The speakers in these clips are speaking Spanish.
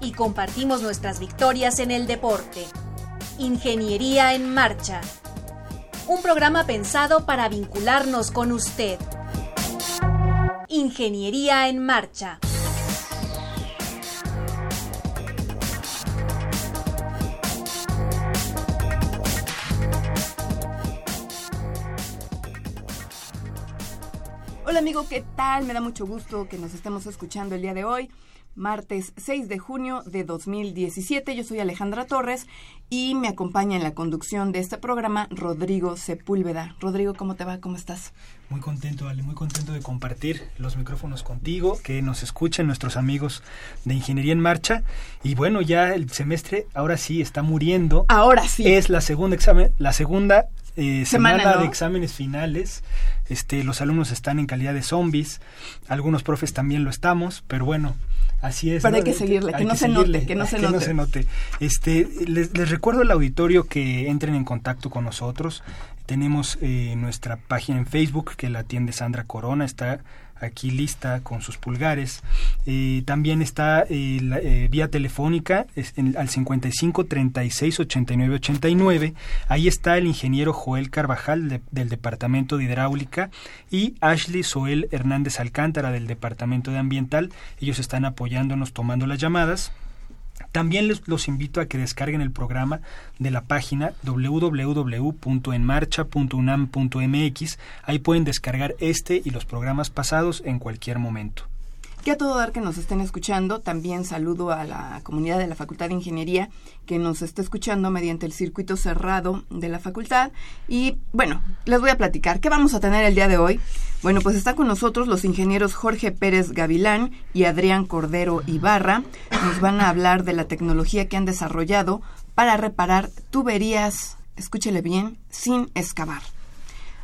Y compartimos nuestras victorias en el deporte. Ingeniería en Marcha. Un programa pensado para vincularnos con usted. Ingeniería en Marcha. Hola amigo, ¿qué tal? Me da mucho gusto que nos estemos escuchando el día de hoy, martes 6 de junio de 2017. Yo soy Alejandra Torres y me acompaña en la conducción de este programa Rodrigo Sepúlveda. Rodrigo, ¿cómo te va? ¿Cómo estás? Muy contento, Ale, muy contento de compartir los micrófonos contigo, que nos escuchen nuestros amigos de Ingeniería en Marcha. Y bueno, ya el semestre ahora sí está muriendo. Ahora sí. Es la segunda examen, la segunda eh, semana, Semana, ¿no? de exámenes finales. Este, los alumnos están en calidad de zombies, algunos profes también lo estamos, pero bueno, así es. Pero ¿no? hay que seguirle, que no se note, que no se note. note. Este, les, les recuerdo al auditorio que entren en contacto con nosotros. Tenemos eh, nuestra página en Facebook que la atiende Sandra Corona, está aquí lista con sus pulgares. Eh, también está eh, la, eh, vía telefónica al 55 36 89 89. Ahí está el ingeniero Joel Carvajal de- del Departamento de Hidráulica y Ashley Soel Hernández Alcántara del Departamento de Ambiental. Ellos están apoyándonos tomando las llamadas. También les, los invito a que descarguen el programa de la página www.enmarcha.unam.mx. Ahí pueden descargar este y los programas pasados en cualquier momento. Que a todo dar que nos estén escuchando, también saludo a la comunidad de la Facultad de Ingeniería que nos está escuchando mediante el circuito cerrado de la facultad. Y bueno, les voy a platicar. ¿Qué vamos a tener el día de hoy? Bueno, pues están con nosotros los ingenieros Jorge Pérez Gavilán y Adrián Cordero Ibarra. Nos van a hablar de la tecnología que han desarrollado para reparar tuberías, escúchele bien, sin excavar.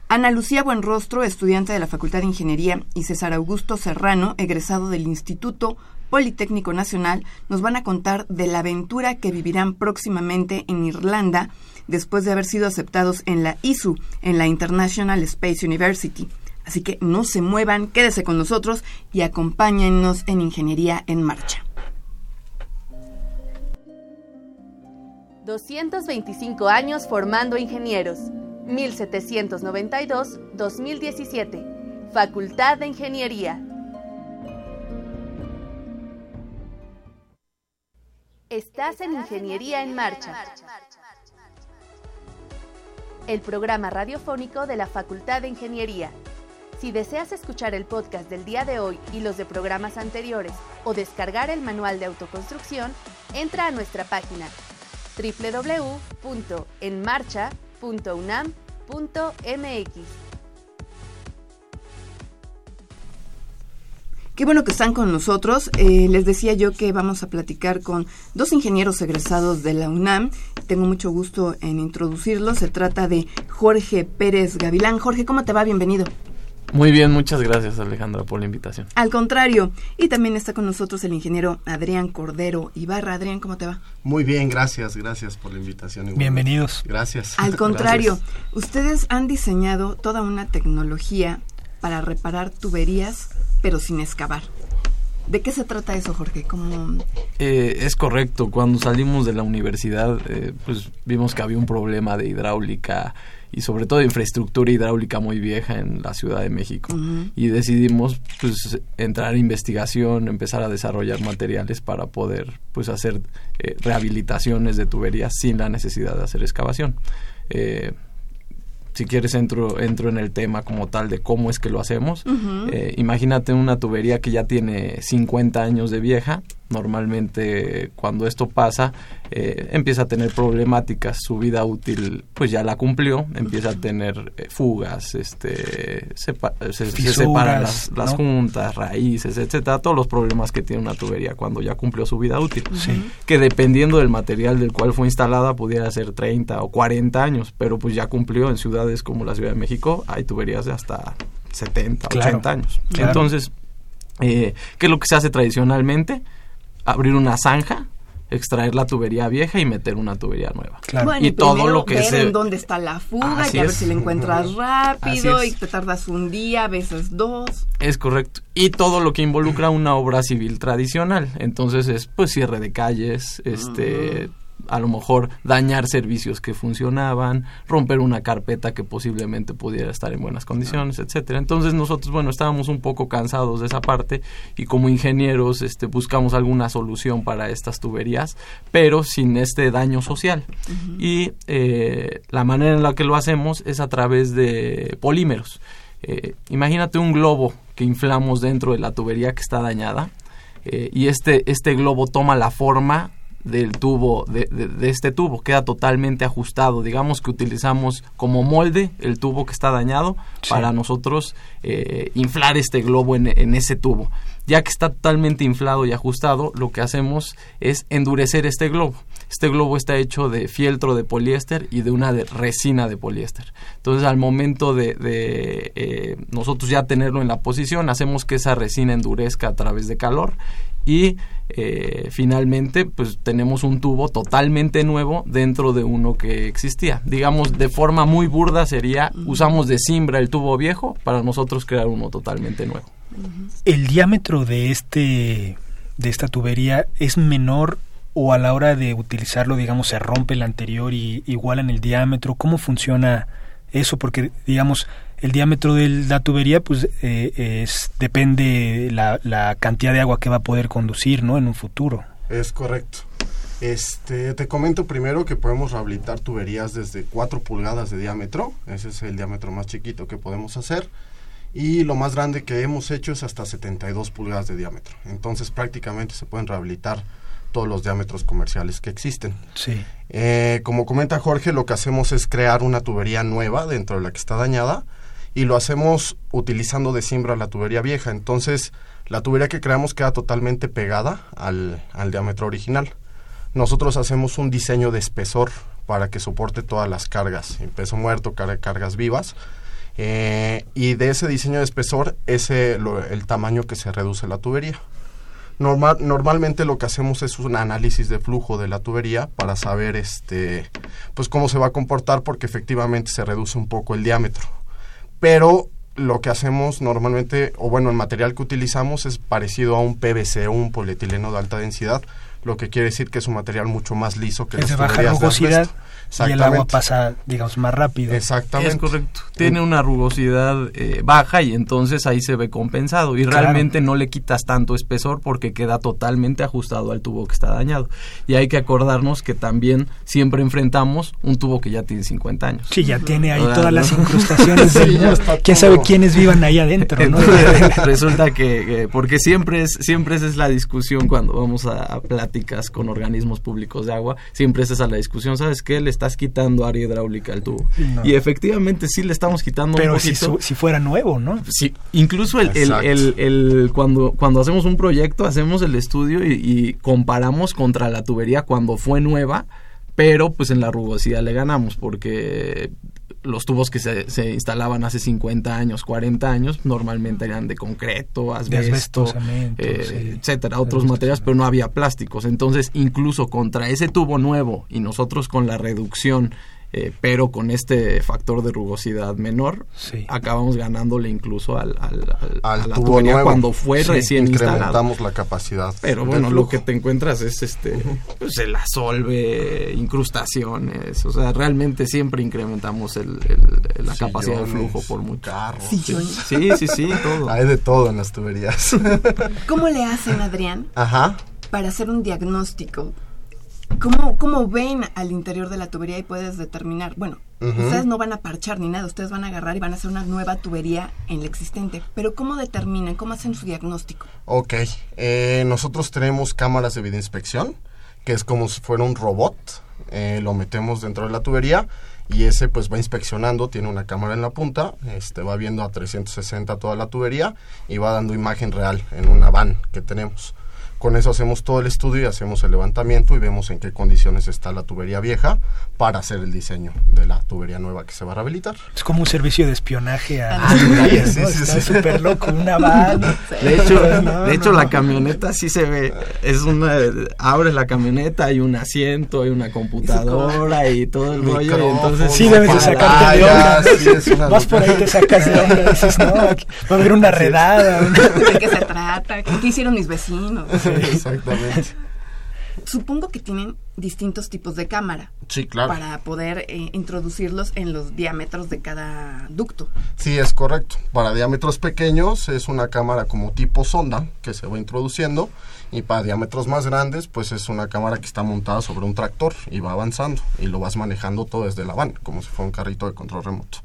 Ana Lucía Buenrostro, estudiante de la Facultad de Ingeniería, y César Augusto Serrano, egresado del Instituto Politécnico Nacional, nos van a contar de la aventura que vivirán próximamente en Irlanda después de haber sido aceptados en la ISU, en la International Space University. Así que no se muevan, quédese con nosotros y acompáñennos en Ingeniería en Marcha. 225 años formando ingenieros. 1792-2017. Facultad de Ingeniería. Estás en Ingeniería en Marcha. El programa radiofónico de la Facultad de Ingeniería. Si deseas escuchar el podcast del día de hoy y los de programas anteriores o descargar el manual de autoconstrucción, entra a nuestra página www.enmarcha.unam.mx. Qué bueno que están con nosotros. Eh, les decía yo que vamos a platicar con dos ingenieros egresados de la UNAM. Tengo mucho gusto en introducirlos. Se trata de Jorge Pérez Gavilán. Jorge, ¿cómo te va? Bienvenido. Muy bien, muchas gracias Alejandra por la invitación. Al contrario. Y también está con nosotros el ingeniero Adrián Cordero Ibarra. Adrián, ¿cómo te va? Muy bien, gracias, gracias por la invitación. igualmente. Bienvenidos. Gracias. Al contrario, ustedes han diseñado toda una tecnología para reparar tuberías, pero sin excavar. ¿De qué se trata eso, Jorge? ¿Cómo... Eh, es correcto, cuando salimos de la universidad eh, pues vimos que había un problema de hidráulica y sobre todo de infraestructura hidráulica muy vieja en la Ciudad de México y decidimos pues entrar a investigación, empezar a desarrollar materiales para poder pues hacer eh, rehabilitaciones de tuberías sin la necesidad de hacer excavación. Eh, si quieres entro, entro en el tema como tal de cómo es que lo hacemos. Eh, imagínate una tubería que ya tiene 50 años de vieja, Normalmente cuando esto pasa eh, empieza a tener problemáticas, su vida útil pues ya la cumplió, empieza a tener eh, fugas, este, se, separan las, juntas, raíces, etcétera, todos los problemas que tiene una tubería cuando ya cumplió su vida útil, que dependiendo del material del cual fue instalada pudiera ser 30 o 40 años, pero pues ya cumplió en ciudades como la Ciudad de México, hay tuberías de hasta 70, 80 años. Entonces, eh, ¿qué es lo que se hace tradicionalmente? Abrir una zanja extraer la tubería vieja y meter una tubería nueva. y, todo lo que ver en dónde está la fuga y a ver si la encuentras rápido y te tardas un día, a veces dos. Es correcto. Y todo lo que involucra una obra civil tradicional. Entonces es pues cierre de calles, este a lo mejor dañar servicios que funcionaban, romper una carpeta que posiblemente pudiera estar en buenas condiciones, etcétera. Entonces nosotros, bueno, estábamos un poco cansados de esa parte y como ingenieros este, buscamos alguna solución para estas tuberías, pero sin este daño social. Y eh, la manera en la que lo hacemos es a través de polímeros. Eh, imagínate un globo que inflamos dentro de la tubería que está dañada. Eh, y este, este globo toma la forma del tubo, de, de, este tubo, queda totalmente ajustado. Digamos que utilizamos como molde el tubo que está dañado para nosotros eh, inflar este globo en, en, ese tubo. Ya que está totalmente inflado y ajustado, lo que hacemos es endurecer este globo. Este globo está hecho de fieltro de poliéster y de una de resina de poliéster. Entonces, al momento de, de eh, nosotros ya tenerlo en la posición, hacemos que esa resina endurezca a través de calor y eh, finalmente pues tenemos un tubo totalmente nuevo dentro de uno que existía. Digamos, de forma muy burda sería, usamos de cimbra el tubo viejo para nosotros crear uno totalmente nuevo. ¿El diámetro de, este, de esta tubería es menor o a la hora de utilizarlo, digamos, se rompe el anterior y igualan el diámetro? ¿Cómo funciona eso? Porque, digamos, el diámetro de la tubería pues eh, es, depende la, la cantidad de agua que va a poder conducir no en un futuro. Es correcto. Este te comento primero que podemos rehabilitar tuberías desde 4 pulgadas de diámetro. Ese es el diámetro más chiquito que podemos hacer. Y lo más grande que hemos hecho es hasta 72 pulgadas de diámetro. Entonces prácticamente se pueden rehabilitar todos los diámetros comerciales que existen. Sí. Eh, como comenta Jorge, lo que hacemos es crear una tubería nueva dentro de la que está dañada y lo hacemos utilizando de siembra la tubería vieja. Entonces, la tubería que creamos queda totalmente pegada al, diámetro original. Nosotros hacemos un diseño de espesor para que soporte todas las cargas, peso muerto, cargas vivas. Eh, y de ese diseño de espesor es el tamaño que se reduce la tubería. Normal, normalmente lo que hacemos es un análisis de flujo de la tubería para saber este pues cómo se va a comportar porque efectivamente se reduce un poco el diámetro pero lo que hacemos normalmente, o bueno, el material que utilizamos es parecido a un PVC o un polietileno de alta densidad, lo que quiere decir que es un material mucho más liso que es de baja rugosidad y el agua pasa, digamos, más rápido. Exactamente. Es correcto. Tiene una rugosidad eh, baja y entonces ahí se ve compensado y realmente no le quitas tanto espesor porque queda totalmente ajustado al tubo que está dañado. Y hay que acordarnos que también siempre enfrentamos un tubo que ya tiene 50 años. Sí, ya tiene ahí todas las incrustaciones. ¿Quién sabe quiénes vivan ahí adentro? ¿no? Resulta que, porque siempre es siempre esa es la discusión cuando vamos a, a con organismos públicos de agua, siempre es esa la discusión, ¿sabes qué? Le estás quitando área hidráulica al tubo. Y efectivamente sí le estamos quitando Pero un poquito. Si, si fuera nuevo, ¿no? Sí, incluso el, el, el, cuando, cuando hacemos un proyecto, hacemos el estudio y, y comparamos contra la tubería cuando fue nueva, pero pues en la rugosidad le ganamos porque los tubos que se, se, instalaban hace 50 años, 40 años, normalmente eran de concreto, asbesto, eh, etcétera, otros materiales, pero no había plásticos. Entonces, incluso contra ese tubo nuevo y nosotros con la reducción eh, pero con este factor de rugosidad menor, acabamos ganándole incluso al, al, a la tubería cuando fue recién Incrementamos la capacidad. Pero bueno, lo que te encuentras es este, pues el asolve, incrustaciones, o sea, realmente siempre incrementamos el, la capacidad de flujo por mucho. Sí, sí, sí, sí, todo. Hay de todo en las tuberías. ¿Cómo le hacen, Adrián? Ajá. Para hacer un diagnóstico ¿cómo, ¿cómo ven al interior de la tubería y puedes determinar? Bueno, ustedes no van a parchar ni nada, ustedes van a agarrar y van a hacer una nueva tubería en la existente. Pero ¿cómo determinan? ¿Cómo hacen su diagnóstico? Ok, eh, nosotros tenemos cámaras de videoinspección, que es como si fuera un robot, eh, lo metemos dentro de la tubería y ese pues va inspeccionando, tiene una cámara en la punta, este va viendo a 360 toda la tubería y va dando imagen real en una van que tenemos. Con eso hacemos todo el estudio y hacemos el levantamiento y vemos en qué condiciones está la tubería vieja para hacer el diseño de la tubería nueva que se va a rehabilitar. Es como un servicio de espionaje a Ah, las tuberías, sí, ¿no? sí, Está sí. súper loco, una van. De hecho, No, de hecho no, la camioneta sí se ve, es una, abres la camioneta, hay un asiento, hay una computadora y todo el rollo, y entonces Sí, debes de sacarte de onda. sí, Vas por ahí, te sacas de onda y dices, no, va a haber una redada. ¿De qué se trata? ¿Qué hicieron mis vecinos? Exactamente. Supongo que tienen distintos tipos de cámara Sí, claro. para poder eh, introducirlos en los diámetros de cada ducto. Sí, es correcto. Para diámetros pequeños es una cámara como tipo sonda que se va introduciendo y para diámetros más grandes pues es una cámara que está montada sobre un tractor y va avanzando y lo vas manejando todo desde la van, como si fuera un carrito de control remoto.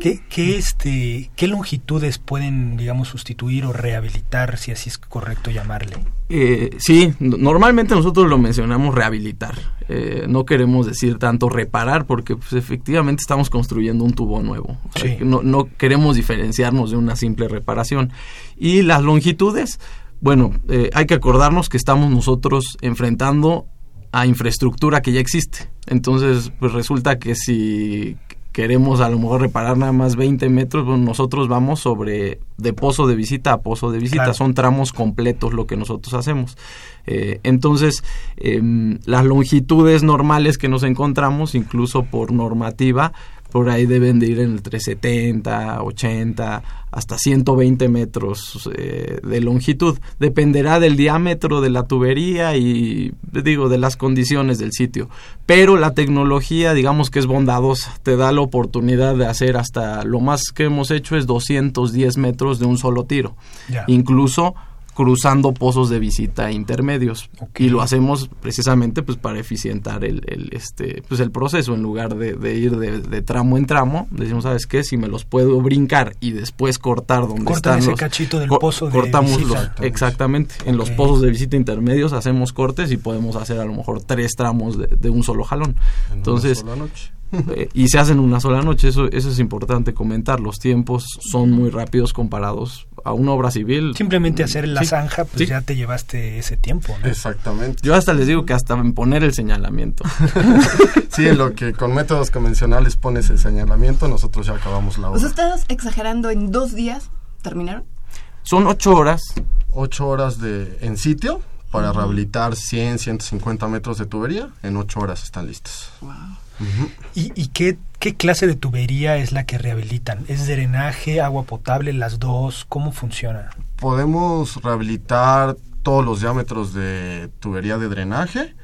¿Qué, qué, este, ¿Qué longitudes pueden, digamos, sustituir o rehabilitar, si así es correcto llamarle? Eh, sí, normalmente nosotros lo mencionamos rehabilitar. Eh, no queremos decir tanto reparar porque pues, efectivamente estamos construyendo un tubo nuevo. O sea, Sí. que no, no queremos diferenciarnos de una simple reparación. Y las longitudes, bueno, eh, hay que acordarnos que estamos nosotros enfrentando a infraestructura que ya existe. Entonces, pues resulta que si queremos a lo mejor reparar nada más 20 metros, bueno, nosotros vamos sobre de pozo de visita a pozo de visita, Claro. son tramos completos lo que nosotros hacemos. Eh, entonces, em, las longitudes normales que nos encontramos, incluso por normativa, por ahí deben de ir en el 370, 80, hasta 120 metros eh, de longitud. Dependerá del diámetro de la tubería y, digo, de las condiciones del sitio. Pero la tecnología, digamos que es bondadosa, te da la oportunidad de hacer hasta lo más que hemos hecho es 210 metros de un solo tiro. Incluso cruzando pozos de visita intermedios. Y lo hacemos precisamente pues para eficientar el, el, este pues el proceso. En lugar de, de ir de, de tramo en tramo decimos sabes qué si me los puedo brincar y después cortar donde Cortan están ese los cachito del co- pozo de cortamos visita. los exactamente. en los pozos de visita intermedios hacemos cortes y podemos hacer a lo mejor tres tramos de, de un solo jalón. En una entonces sola noche. Eh, y se hacen una sola noche, eso, eso es importante comentar. Los tiempos son muy rápidos comparados a una obra civil. Simplemente hacer la Sí, zanja, pues sí. ya te llevaste ese tiempo, ¿no? Exactamente. Yo hasta les digo que hasta en poner el señalamiento. Sí, en lo que con métodos convencionales pones el señalamiento, nosotros ya acabamos la obra. ustedes exagerando en dos días terminaron. Son ocho horas. Ocho horas de en sitio para rehabilitar 100, 150 metros de tubería. En ocho horas están ¿Y, y qué, qué clase de tubería es la que rehabilitan? ¿Es drenaje, agua potable, las dos? ¿Cómo funciona? Podemos rehabilitar todos los diámetros de tubería de drenaje,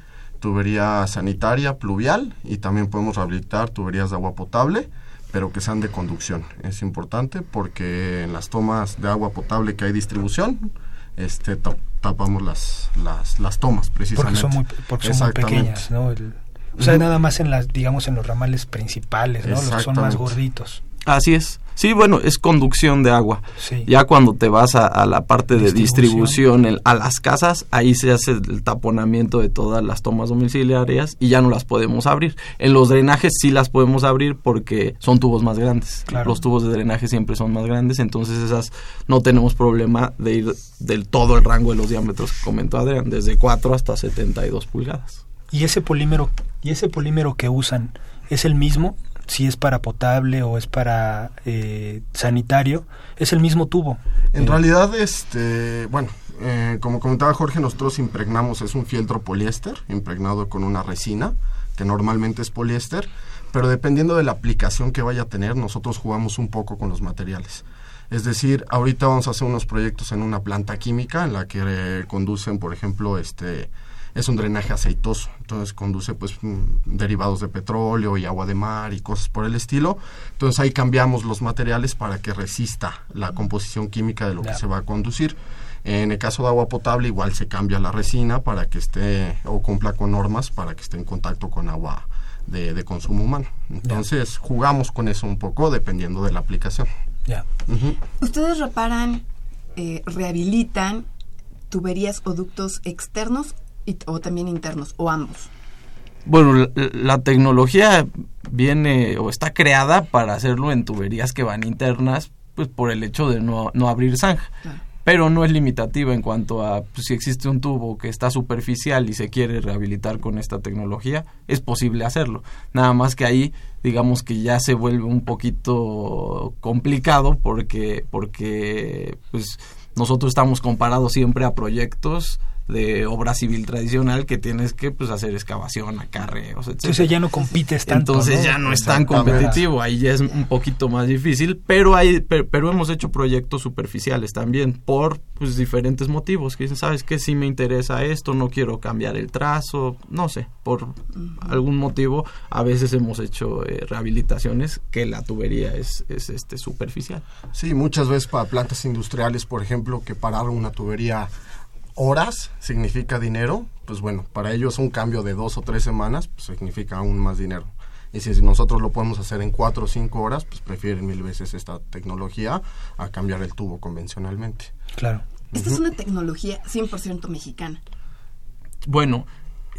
tubería sanitaria, pluvial y también podemos rehabilitar tuberías de agua potable, pero que sean de conducción. Es importante porque en las tomas de agua potable que hay distribución, este ta- tapamos las, las, las tomas Porque precisamente. son muy, porque son muy pequeñas, ¿no? El- o sea, nada más en las, digamos, en los ramales principales, ¿no? Los que son más gorditos. Así es. Sí, bueno, es conducción de agua. Sí. Ya cuando te vas a, a la parte de Distribución. distribución, el- a las casas, ahí se hace el taponamiento de todas las tomas domiciliarias y ya no las podemos abrir. En los drenajes sí las podemos abrir porque son tubos más grandes. Claro. Los tubos de drenaje siempre son más grandes, entonces esas no tenemos problema de ir del todo el rango de los diámetros que comentó Adrián, desde 4 hasta 72 pulgadas. ¿Y ese polímero, y ese polímero que usan es el mismo? Si es para potable o es para eh, sanitario, es el mismo tubo. En realidad, este, bueno, eh, como comentaba Jorge, nosotros impregnamos, es un fieltro poliéster, impregnado con una resina, que normalmente es poliéster, pero dependiendo de la aplicación que vaya a tener, nosotros jugamos un poco con los materiales. Es decir, ahorita vamos a hacer unos proyectos en una planta química en la que eh, conducen, por ejemplo, este es un drenaje aceitoso, entonces conduce pues mm, derivados de petróleo y agua de mar y cosas por el estilo. Entonces ahí cambiamos los materiales para que resista la composición química de lo que se va a conducir. En el caso de agua potable igual se cambia la resina para que esté o cumpla con normas para que esté en contacto con agua de, consumo humano. Entonces jugamos con eso un poco dependiendo de la aplicación. Ya. ¿Ustedes reparan, eh, rehabilitan tuberías o ductos externos o también internos o ambos? Bueno, la, tecnología viene o está creada para hacerlo en tuberías que van internas, pues por el hecho de no, no abrir zanja. Pero no es limitativa en cuanto a pues, si existe un tubo que está superficial y se quiere rehabilitar con esta tecnología, es posible hacerlo. Nada más que ahí, digamos que ya se vuelve un poquito complicado porque, porque pues, nosotros estamos comparados siempre a proyectos de obra civil tradicional que tienes que pues hacer excavación, acarreos, etc. Entonces ya no compites tanto. Entonces ya no es tan competitivo, ahí ya es un poquito más difícil, pero hay pero, hemos hecho proyectos superficiales también por pues diferentes motivos, que dicen, ¿sabes qué? Si me interesa esto, no quiero cambiar el trazo, no sé, por algún motivo a veces hemos hecho eh, rehabilitaciones que la tubería es, es este superficial. Sí, muchas veces para plantas industriales, por ejemplo, que parar una tubería horas significa dinero, pues bueno, para ellos un cambio de dos o tres semanas pues significa aún más dinero. Y si nosotros lo podemos hacer en cuatro o cinco horas, pues prefieren mil veces esta tecnología a cambiar el tubo convencionalmente. Claro. Esta es una tecnología 100% mexicana. Bueno,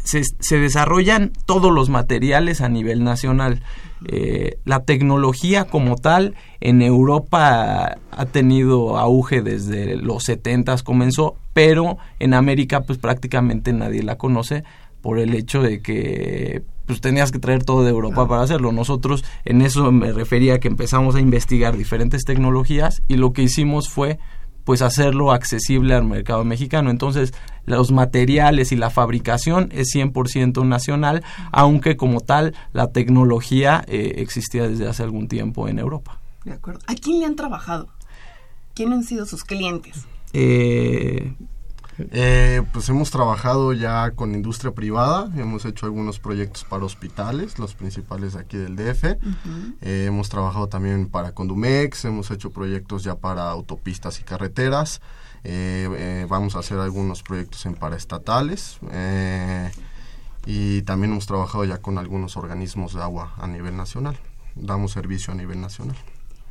se, se, desarrollan todos los materiales a nivel nacional. Eh, la tecnología como tal en Europa ha tenido auge desde los 70 comenzó, pero en América pues prácticamente nadie la conoce por el hecho de que pues tenías que traer todo de Europa para hacerlo. Nosotros en eso me refería que empezamos a investigar diferentes tecnologías y lo que hicimos fue pues hacerlo accesible al mercado mexicano. Entonces, los materiales y la fabricación es 100% nacional, aunque como tal la tecnología eh, existía desde hace algún tiempo en Europa. De acuerdo. ¿A quién le han trabajado? ¿Quién han sido sus clientes? Eh, eh, pues hemos trabajado ya con industria privada, hemos hecho algunos proyectos para hospitales, los principales aquí del DF. Eh, hemos trabajado también para Condumex, hemos hecho proyectos ya para autopistas y carreteras. Eh, vamos a hacer algunos proyectos en paraestatales. y también hemos trabajado ya con algunos organismos de agua a nivel nacional. Damos servicio a nivel nacional.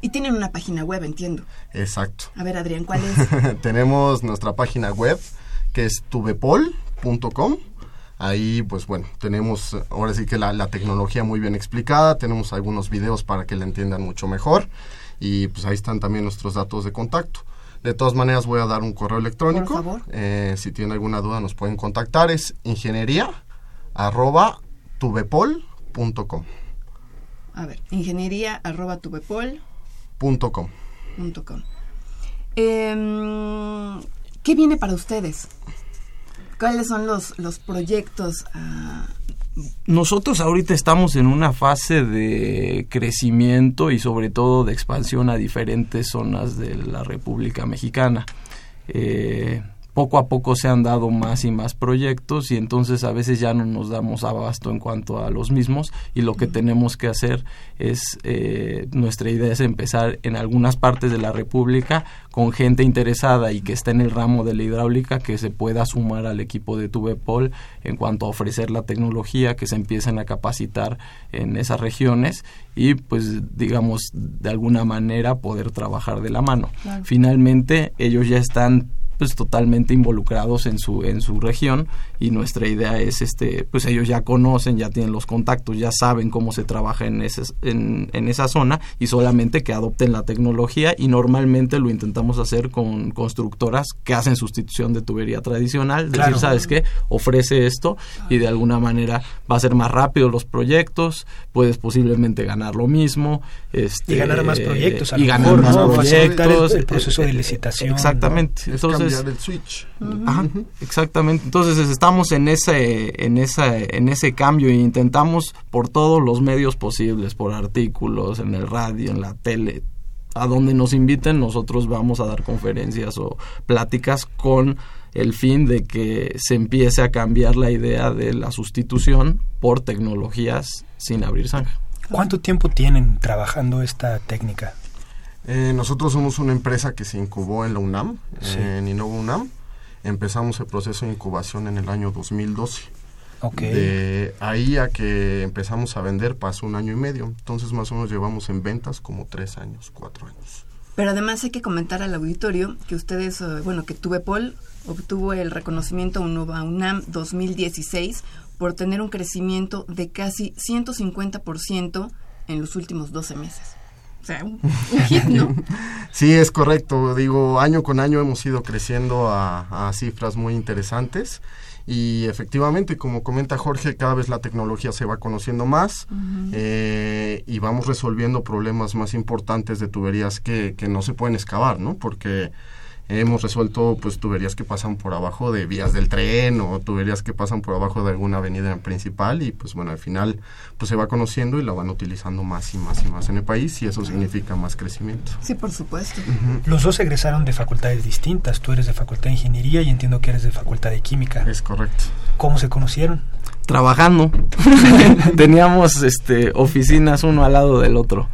Y tienen una página web, entiendo. Exacto. A ver, Adrián, ¿cuál es? Tenemos nuestra página web que es tubepol.com. Ahí, pues bueno, tenemos ahora sí que la, tecnología muy bien explicada, tenemos algunos videos para que la entiendan mucho mejor y pues ahí están también nuestros datos de contacto. De todas maneras voy a dar un correo electrónico. Por favor. Eh, si tienen alguna duda nos pueden contactar. Es ingeniería arroba tubepol.com. A ver, ingeniería arroba tubepol .com. Em, ¿Qué viene para ustedes? ¿Cuáles son los, los proyectos? Ah? Nosotros ahorita estamos en una fase de crecimiento y sobre todo de expansión a diferentes zonas de la República Mexicana. Eh, poco a poco se han dado más y más proyectos y entonces a veces ya no nos damos abasto en cuanto a los mismos y lo que tenemos que hacer es, eh, nuestra idea es empezar en algunas partes de la República con gente interesada y que está en el ramo de la hidráulica que se pueda sumar al equipo de Tubepol en cuanto a ofrecer la tecnología, que se empiecen a capacitar en esas regiones y pues digamos de alguna manera poder trabajar de la mano. Finalmente ellos ya están pues totalmente involucrados en su en su región y nuestra idea es este pues ellos ya conocen ya tienen los contactos ya saben cómo se trabaja en ese, en, en esa zona y solamente que adopten la tecnología y normalmente lo intentamos hacer con constructoras que hacen sustitución de tubería tradicional decir sabes qué ofrece esto y de alguna manera va a ser más rápido los proyectos puedes posiblemente ganar lo mismo este, y ganar más proyectos y ganar más proyectos el, proceso de licitación exactamente. Entonces el switch. exactamente. Entonces estamos en ese, en esa, en ese cambio e intentamos por todos los medios posibles, por artículos, en el radio, en la tele, a donde nos inviten, nosotros vamos a dar conferencias o pláticas con el fin de que se empiece a cambiar la idea de la sustitución por tecnologías sin abrir zanja. ¿Cuánto tiempo tienen trabajando esta técnica? Eh, nosotros somos una empresa que se incubó en la UNAM, en Innova UNAM. Empezamos el proceso de incubación en el año 2012. Okay. De ahí a que empezamos a vender pasó un año y medio. Entonces más o menos llevamos en ventas como tres años, cuatro años. Pero además hay que comentar al auditorio que ustedes, eh, bueno, que Tuvepol obtuvo el reconocimiento UNOVA UNAM 2016 por tener un crecimiento de casi 150% en los últimos 12 meses. O sea, un hit, ¿no? Sí, es correcto. Digo, año con año hemos ido creciendo a, a cifras muy interesantes. Y efectivamente, como comenta Jorge, cada vez la tecnología se va conociendo más eh, y vamos resolviendo problemas más importantes de tuberías que, que no se pueden excavar, ¿no? Porque hemos resuelto pues tuberías que pasan por abajo de vías del tren o tuberías que pasan por abajo de alguna avenida principal y pues bueno al final pues se va conociendo y la van utilizando más y más y más en el país y eso significa más crecimiento. Sí, por supuesto. Los dos egresaron de facultades distintas, tú eres de facultad de ingeniería y entiendo que eres de facultad de química. Es correcto. ¿Cómo se conocieron? Trabajando. Teníamos este oficinas uno al lado del otro.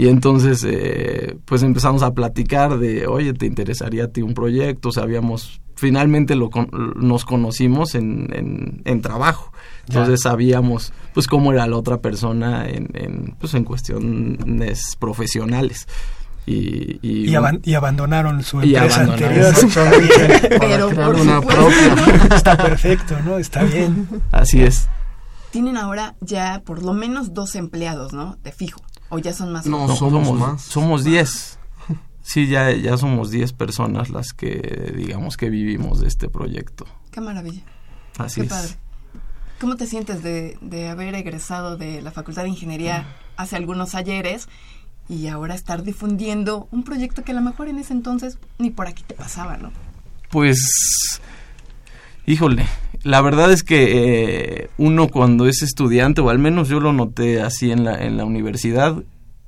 Y entonces, eh, pues empezamos a platicar de, oye, ¿te interesaría a ti un proyecto? Sabíamos, finalmente lo nos conocimos en, en, en trabajo. Entonces ya. sabíamos, pues, cómo era la otra persona en, en, pues, en cuestiones profesionales. Y, y, y, aban y, abandonaron su empresa anterior. Pero crear una propia. Está perfecto, ¿no? Está bien. Así es. Tienen ahora ya por lo menos dos empleados, ¿no? De fijo. ¿O ya son más? No, no somos, somos más. Somos 10. Sí, ya, ya somos 10 personas las que, digamos, que vivimos de este proyecto. Qué maravilla. Así Qué es. padre. ¿Cómo te sientes de, de, haber egresado de la Facultad de Ingeniería hace algunos ayeres y ahora estar difundiendo un proyecto que a lo mejor en ese entonces ni por aquí te pasaba, ¿no? Pues, híjole, la verdad es que eh, uno cuando es estudiante, o al menos yo lo noté así en la, en la universidad,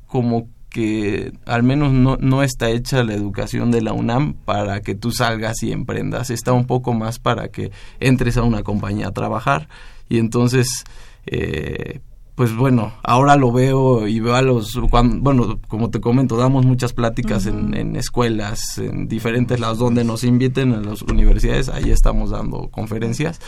como que al menos no, no está hecha la educación de la UNAM para que tú salgas y emprendas, está un poco más para que entres a una compañía a trabajar. Y entonces... Eh, pues bueno, ahora lo veo y veo a los, cuando, bueno, como te comento, damos muchas pláticas uh -huh. en, en, escuelas, en diferentes lados donde nos inviten a las universidades, ahí estamos dando conferencias.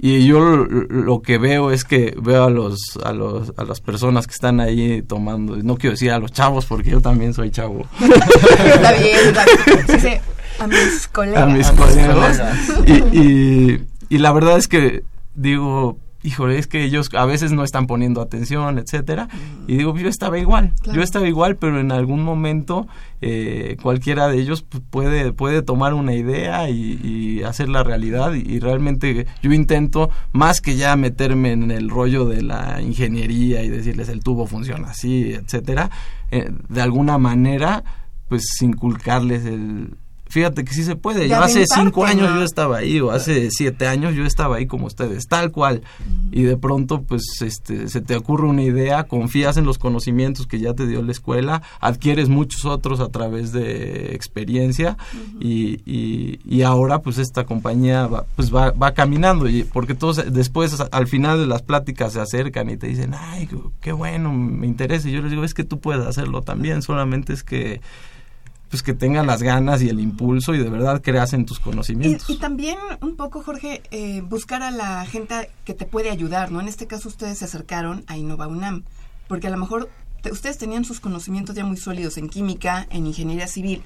Y yo lo, lo que veo es que veo a los, a los a las personas que están ahí tomando, no quiero decir a los chavos porque yo también soy chavo. está bien, está bien. Sí, a mis colegas. A mis colegas. y, y, y la verdad es que digo, híjole, es que ellos a veces no están poniendo atención, etcétera. Y digo, yo estaba igual, claro. yo estaba igual, pero en algún momento eh, cualquiera de ellos puede, puede tomar una idea y, y hacerla realidad. Y, y, realmente yo intento, más que ya meterme en el rollo de la ingeniería y decirles el tubo funciona así, etcétera, eh, de alguna manera, pues inculcarles el fíjate que sí se puede. Yo hace cinco años yo estaba ahí, o hace siete años yo estaba ahí como ustedes, tal cual. Y de pronto, pues, este, se te ocurre una idea, confías en los conocimientos que ya te dio la escuela, adquieres muchos otros a través de experiencia y, y, y, ahora, pues, esta compañía va, pues va, va caminando. Y porque todos después, al final de las pláticas, se acercan y te dicen, ay, qué bueno, me interesa. Y yo les digo, es que tú puedes hacerlo también, solamente es que pues que tengan las ganas y el impulso y de verdad creas en tus conocimientos. Y, y también un poco, Jorge, eh, buscar a la gente que te puede ayudar, ¿no? En este caso ustedes se acercaron a Innova UNAM, porque a lo mejor te, ustedes tenían sus conocimientos ya muy sólidos en química, en ingeniería civil,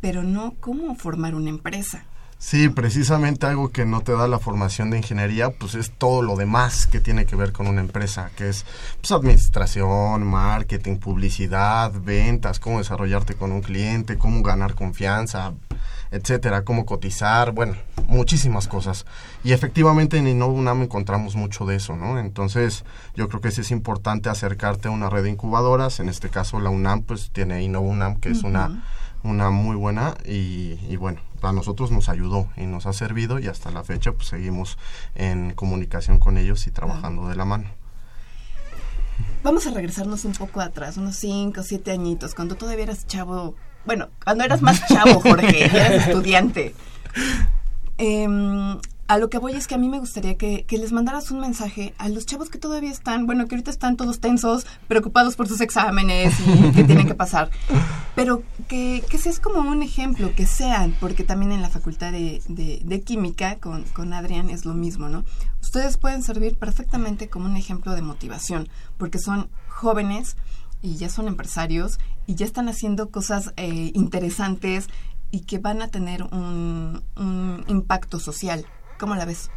pero no cómo formar una empresa. Sí, precisamente algo que no te da la formación de ingeniería, pues es todo lo demás que tiene que ver con una empresa, que es pues, administración, marketing, publicidad, ventas, cómo desarrollarte con un cliente, cómo ganar confianza, etcétera, cómo cotizar, bueno, muchísimas cosas. Y efectivamente en Innova UNAM encontramos mucho de eso, ¿no? Entonces, yo creo que sí es importante acercarte a una red de incubadoras, en este caso la UNAM pues tiene Innova UNAM, que uh -huh. es una una muy buena y, y, bueno, a nosotros nos ayudó y nos ha servido y hasta la fecha pues seguimos en comunicación con ellos y trabajando de la mano. Vamos a regresarnos un poco atrás, unos 5 o 7 añitos, cuando todavía eras chavo, bueno, cuando eras más chavo, Jorge, eras estudiante. Eh, a lo que voy es que a mí me gustaría que, que, les mandaras un mensaje a los chavos que todavía están, bueno, que ahorita están todos tensos, preocupados por sus exámenes y que tienen que pasar, pero que, que seas como un ejemplo, que sean, porque también en la facultad de, de, de química con, con Adrián es lo mismo, ¿no? Ustedes pueden servir perfectamente como un ejemplo de motivación, porque son jóvenes y ya son empresarios y ya están haciendo cosas eh, interesantes y que van a tener un, un impacto social. ¿Cómo la ves?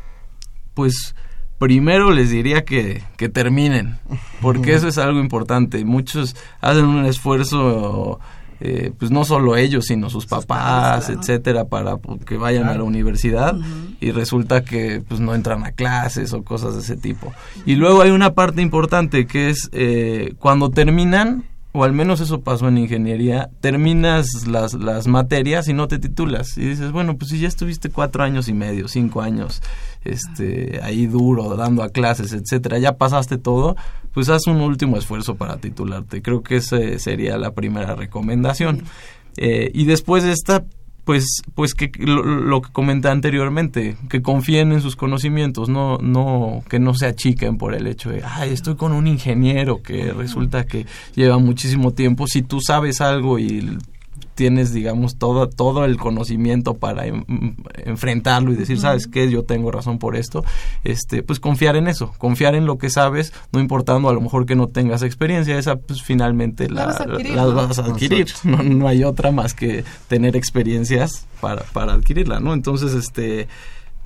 Pues primero les diría que, que terminen, porque eso es algo importante. Muchos hacen un esfuerzo eh, pues no solo ellos, sino sus, sus papás, padres, claro. etcétera, para que vayan claro. a la universidad uh -huh. y resulta que pues no entran a clases o cosas de ese tipo. Y luego hay una parte importante que es eh, cuando terminan, o al menos eso pasó en ingeniería, terminas las, las materias y no te titulas. Y dices, bueno, pues si ya estuviste cuatro años y medio, cinco años, este, ahí duro, dando a clases, etcétera, ya pasaste todo, pues haz un último esfuerzo para titularte. Creo que esa sería la primera recomendación. Eh, y después de esta, pues, pues que lo, lo, que comenté anteriormente, que confíen en sus conocimientos, no, no, que no se achiquen por el hecho de, ay, estoy con un ingeniero que resulta que lleva muchísimo tiempo. Si tú sabes algo y tienes, digamos, todo, todo el conocimiento para en, enfrentarlo y decir, ¿sabes qué? Yo tengo razón por esto. Este, pues confiar en eso, confiar en lo que sabes, no importando a lo mejor que no tengas experiencia, esa pues finalmente la, la, vas, a adquirir, la, ¿no? vas a adquirir. No, no, hay otra más que tener experiencias para, para adquirirla, ¿no? Entonces, este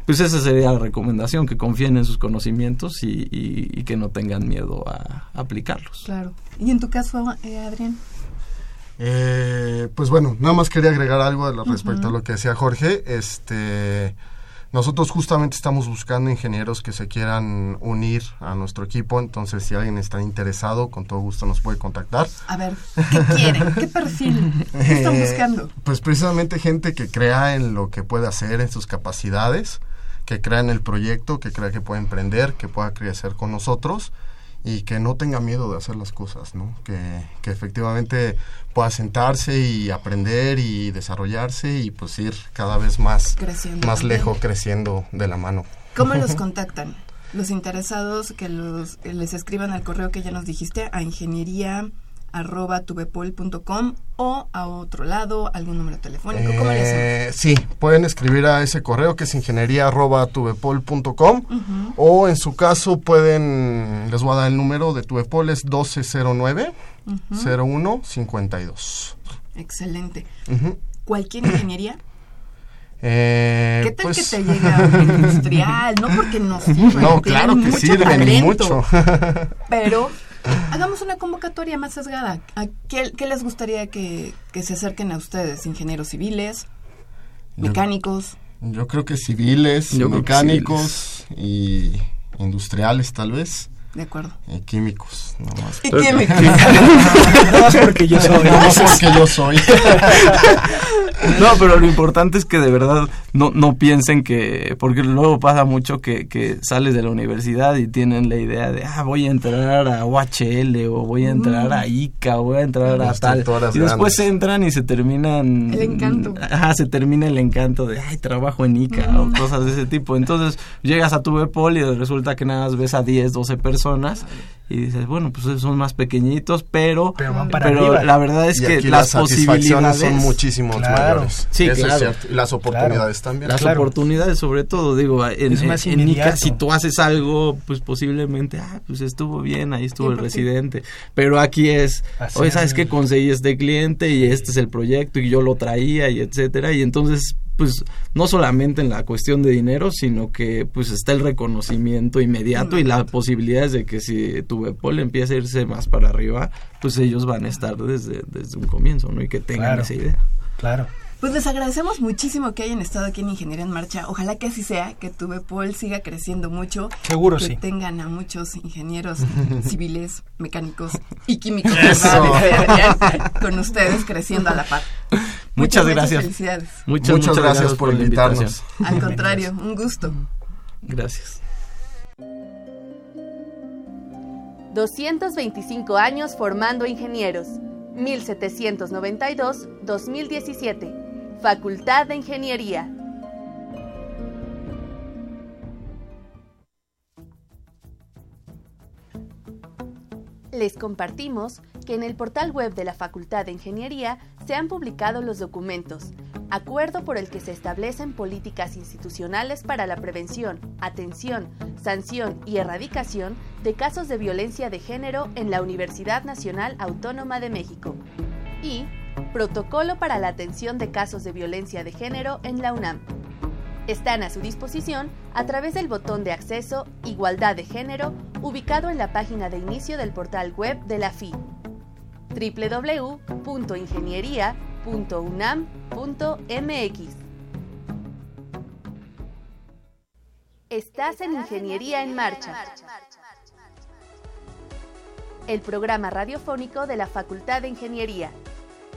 pues esa sería la recomendación, que confíen en sus conocimientos y, y, y que no tengan miedo a, a, aplicarlos. Claro. ¿Y en tu caso, eh, Adrián? Eh, pues bueno, nada más quería agregar algo respecto uh -huh. a lo que decía Jorge. Este, nosotros justamente estamos buscando ingenieros que se quieran unir a nuestro equipo, entonces si alguien está interesado, con todo gusto nos puede contactar. A ver, ¿qué quieren? ¿Qué perfil ¿Qué están buscando? Eh, pues precisamente gente que crea en lo que puede hacer, en sus capacidades, que crea en el proyecto, que crea que puede emprender, que pueda crecer con nosotros y que no tenga miedo de hacer las cosas, ¿no? Que, que efectivamente pueda sentarse y aprender y desarrollarse y pues ir cada vez más, creciendo más lejos, creciendo de la mano. ¿Cómo los contactan? Los interesados que los les escriban al correo que ya nos dijiste a ingeniería arroba tubepol.com o a otro lado, algún número telefónico. ¿Cómo eh, Sí, pueden escribir a ese correo que es ingeniería arroba tubepol.com uh -huh. o en su caso pueden, les voy a dar el número de Tubepol, es 1209 uh -huh. 0152. Excelente. Uh -huh. ¿Cualquier ingeniería? Eh, ¿Qué tal pues, que te llega industrial? No porque no sirve. No, claro que sirven mucho. pero hagamos una convocatoria más sesgada. ¿A qué, qué les gustaría que, que, se acerquen a ustedes? ¿Ingenieros civiles? ¿Mecánicos? Yo, yo creo que civiles, yo mecánicos civiles. y industriales tal vez. De acuerdo. Y químicos, no más. Y químicos. no más porque yo soy. No más porque yo soy. no, pero lo importante es que de verdad no, no piensen que, porque luego pasa mucho que, que sales de la universidad y tienen la idea de, ah, voy a entrar a OHL o voy a entrar a ICA o voy a entrar a tal. Y después grandes. entran y se terminan... El encanto. Ajá, se termina el encanto de, ay, trabajo en ICA mm. o cosas de ese tipo. Entonces llegas a tu Bepol y resulta que nada más ves a 10, 12 personas personas y dices, bueno, pues son más pequeñitos, pero pero, van para pero arriba. la verdad es y que las, las posibilidades son muchísimo claro. mayores. Sí, Eso claro. es cierto. Y las oportunidades claro. también. Las claro. oportunidades sobre todo, digo, en, es más en, en ICA, si tú haces algo, pues posiblemente, ah, pues estuvo bien, ahí estuvo el residente. Pero aquí es, oye, ¿sabes qué? Conseguí este cliente y este es el proyecto y yo lo traía y etcétera. Y entonces pues no solamente en la cuestión de dinero, sino que pues está el reconocimiento inmediato y las posibilidades de que si tu Bepol empieza a irse más para arriba, pues ellos van a estar desde, desde un comienzo, ¿no? Y que tengan claro, esa idea. Claro. Pues les agradecemos muchísimo que hayan estado aquí en Ingeniería en Marcha. Ojalá que así sea, que tu Bepol siga creciendo mucho. Seguro que sí. Que tengan a muchos ingenieros civiles, mecánicos y químicos con ustedes creciendo a la par. Muchas, muchas gracias. Felicidades. Muchas, muchas, muchas gracias, por, por invitarnos. Al contrario, un gusto. Gracias. 225 años formando ingenieros. 1792-2017. Facultad de Ingeniería. Les compartimos que en el portal web de la Facultad de Ingeniería se han publicado los documentos, acuerdo por el que se establecen políticas institucionales para la prevención, atención, sanción y erradicación de casos de violencia de género en la Universidad Nacional Autónoma de México, y Protocolo para la atención de casos de violencia de género en la UNAM. Están a su disposición a través del botón de acceso Igualdad de Género ubicado en la página de inicio del portal web de la FI www.ingeniería.unam.mx. Estás en Ingeniería en Marcha, el programa radiofónico de la Facultad de Ingeniería.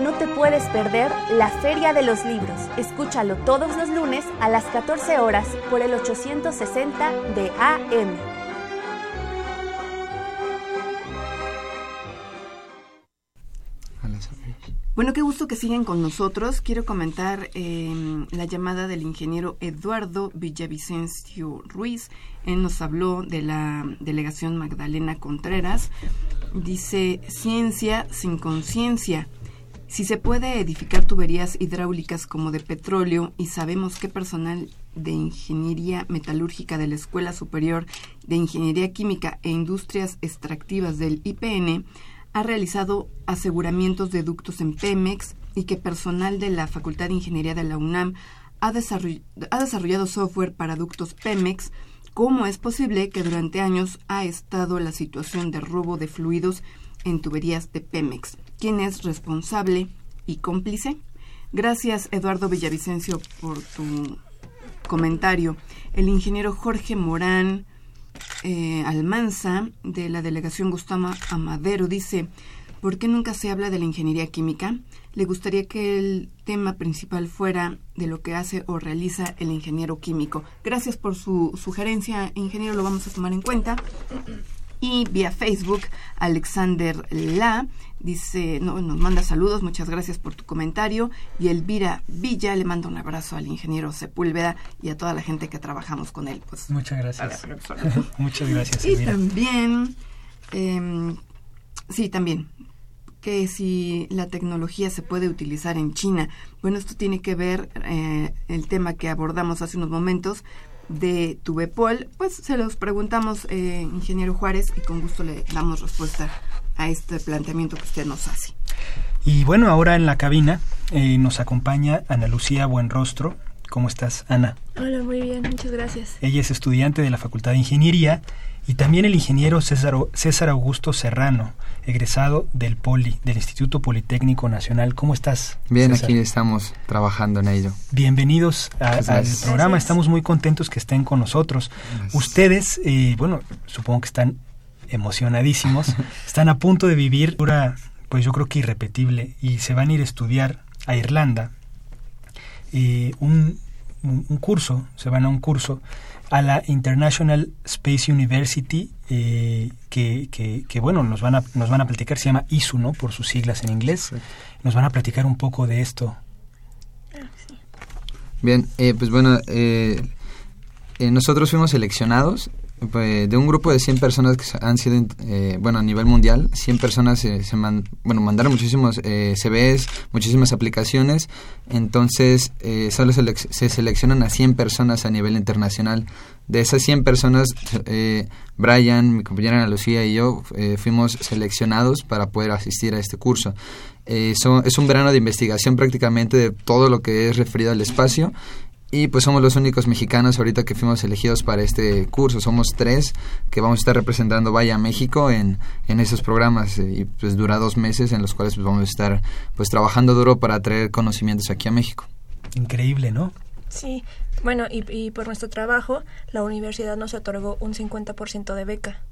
no te puedes perder la Feria de los Libros. Escúchalo todos los lunes a las 14 horas por el 860 de AM. Bueno, qué gusto que siguen con nosotros. Quiero comentar eh, la llamada del ingeniero Eduardo Villavicencio Ruiz. Él nos habló de la delegación Magdalena Contreras. Dice, ciencia sin conciencia. Si se puede edificar tuberías hidráulicas como de petróleo y sabemos qué personal de Ingeniería Metalúrgica de la Escuela Superior de Ingeniería Química e Industrias Extractivas del IPN ha realizado aseguramientos de ductos en Pemex y que personal de la Facultad de Ingeniería de la UNAM ha, desarrollado software para ductos Pemex, ¿cómo es posible que durante años ha estado la situación de robo de fluidos en tuberías de Pemex? ¿Quién es responsable y cómplice? Gracias, Eduardo Villavicencio, por tu comentario. El ingeniero Jorge Morán eh, Almanza, de la delegación Gustavo Amadero, dice, ¿por qué nunca se habla de la ingeniería química? Le gustaría que el tema principal fuera de lo que hace o realiza el ingeniero químico. Gracias por su sugerencia, ingeniero, lo vamos a tomar en cuenta. Y vía Facebook, Alexander La dice, no, nos manda saludos, muchas gracias por tu comentario. Y Elvira Villa le manda un abrazo al ingeniero Sepúlveda y a toda la gente que trabajamos con él. Pues, muchas gracias. muchas gracias. Y también, eh, sí, también, que si la tecnología se puede utilizar en China. Bueno, esto tiene que ver eh, el tema que abordamos hace unos momentos de Tubepol, pues se los preguntamos, eh, ingeniero Juárez, y con gusto le damos respuesta a este planteamiento que usted nos hace. Y bueno, ahora en la cabina eh, nos acompaña Ana Lucía Buenrostro. ¿Cómo estás, Ana? Hola, muy bien, muchas gracias. Ella es estudiante de la Facultad de Ingeniería y también el ingeniero César, César Augusto Serrano, egresado del POLI, del Instituto Politécnico Nacional. ¿Cómo estás? Bien, aquí estamos trabajando en ello. Bienvenidos al programa, estamos muy contentos que estén con nosotros. Ustedes, eh, bueno, supongo que están emocionadísimos, están a punto de vivir una, pues yo creo que irrepetible, y se van a ir a estudiar a Irlanda eh, un, un curso, se van a un curso a la International Space University, eh, que, que, bueno, nos van, a, nos van a platicar, se llama ISU, ¿no? Por sus siglas en inglés. Nos van a platicar un poco de esto. Bien, eh, pues bueno, eh, nosotros fuimos seleccionados de un grupo de 100 personas que han sido, eh, bueno, a nivel mundial, 100 personas se, bueno, mandaron muchísimos eh, CVs, muchísimas aplicaciones, entonces eh, solo se, se, seleccionan a 100 personas a nivel internacional. De esas 100 personas, eh, Brian, mi compañera Ana Lucía y yo fuimos seleccionados para poder asistir a este curso. es un verano de investigación prácticamente de todo lo que es referido al espacio y pues somos los únicos mexicanos ahorita que fuimos elegidos para este curso. Somos tres que vamos a estar representando Vaya México en, en esos programas. Eh, y pues dura dos meses en los cuales pues vamos a estar pues trabajando duro para traer conocimientos aquí a México. Increíble, ¿no? Sí. Bueno, y, y por nuestro trabajo, la universidad nos otorgó un 50% de beca.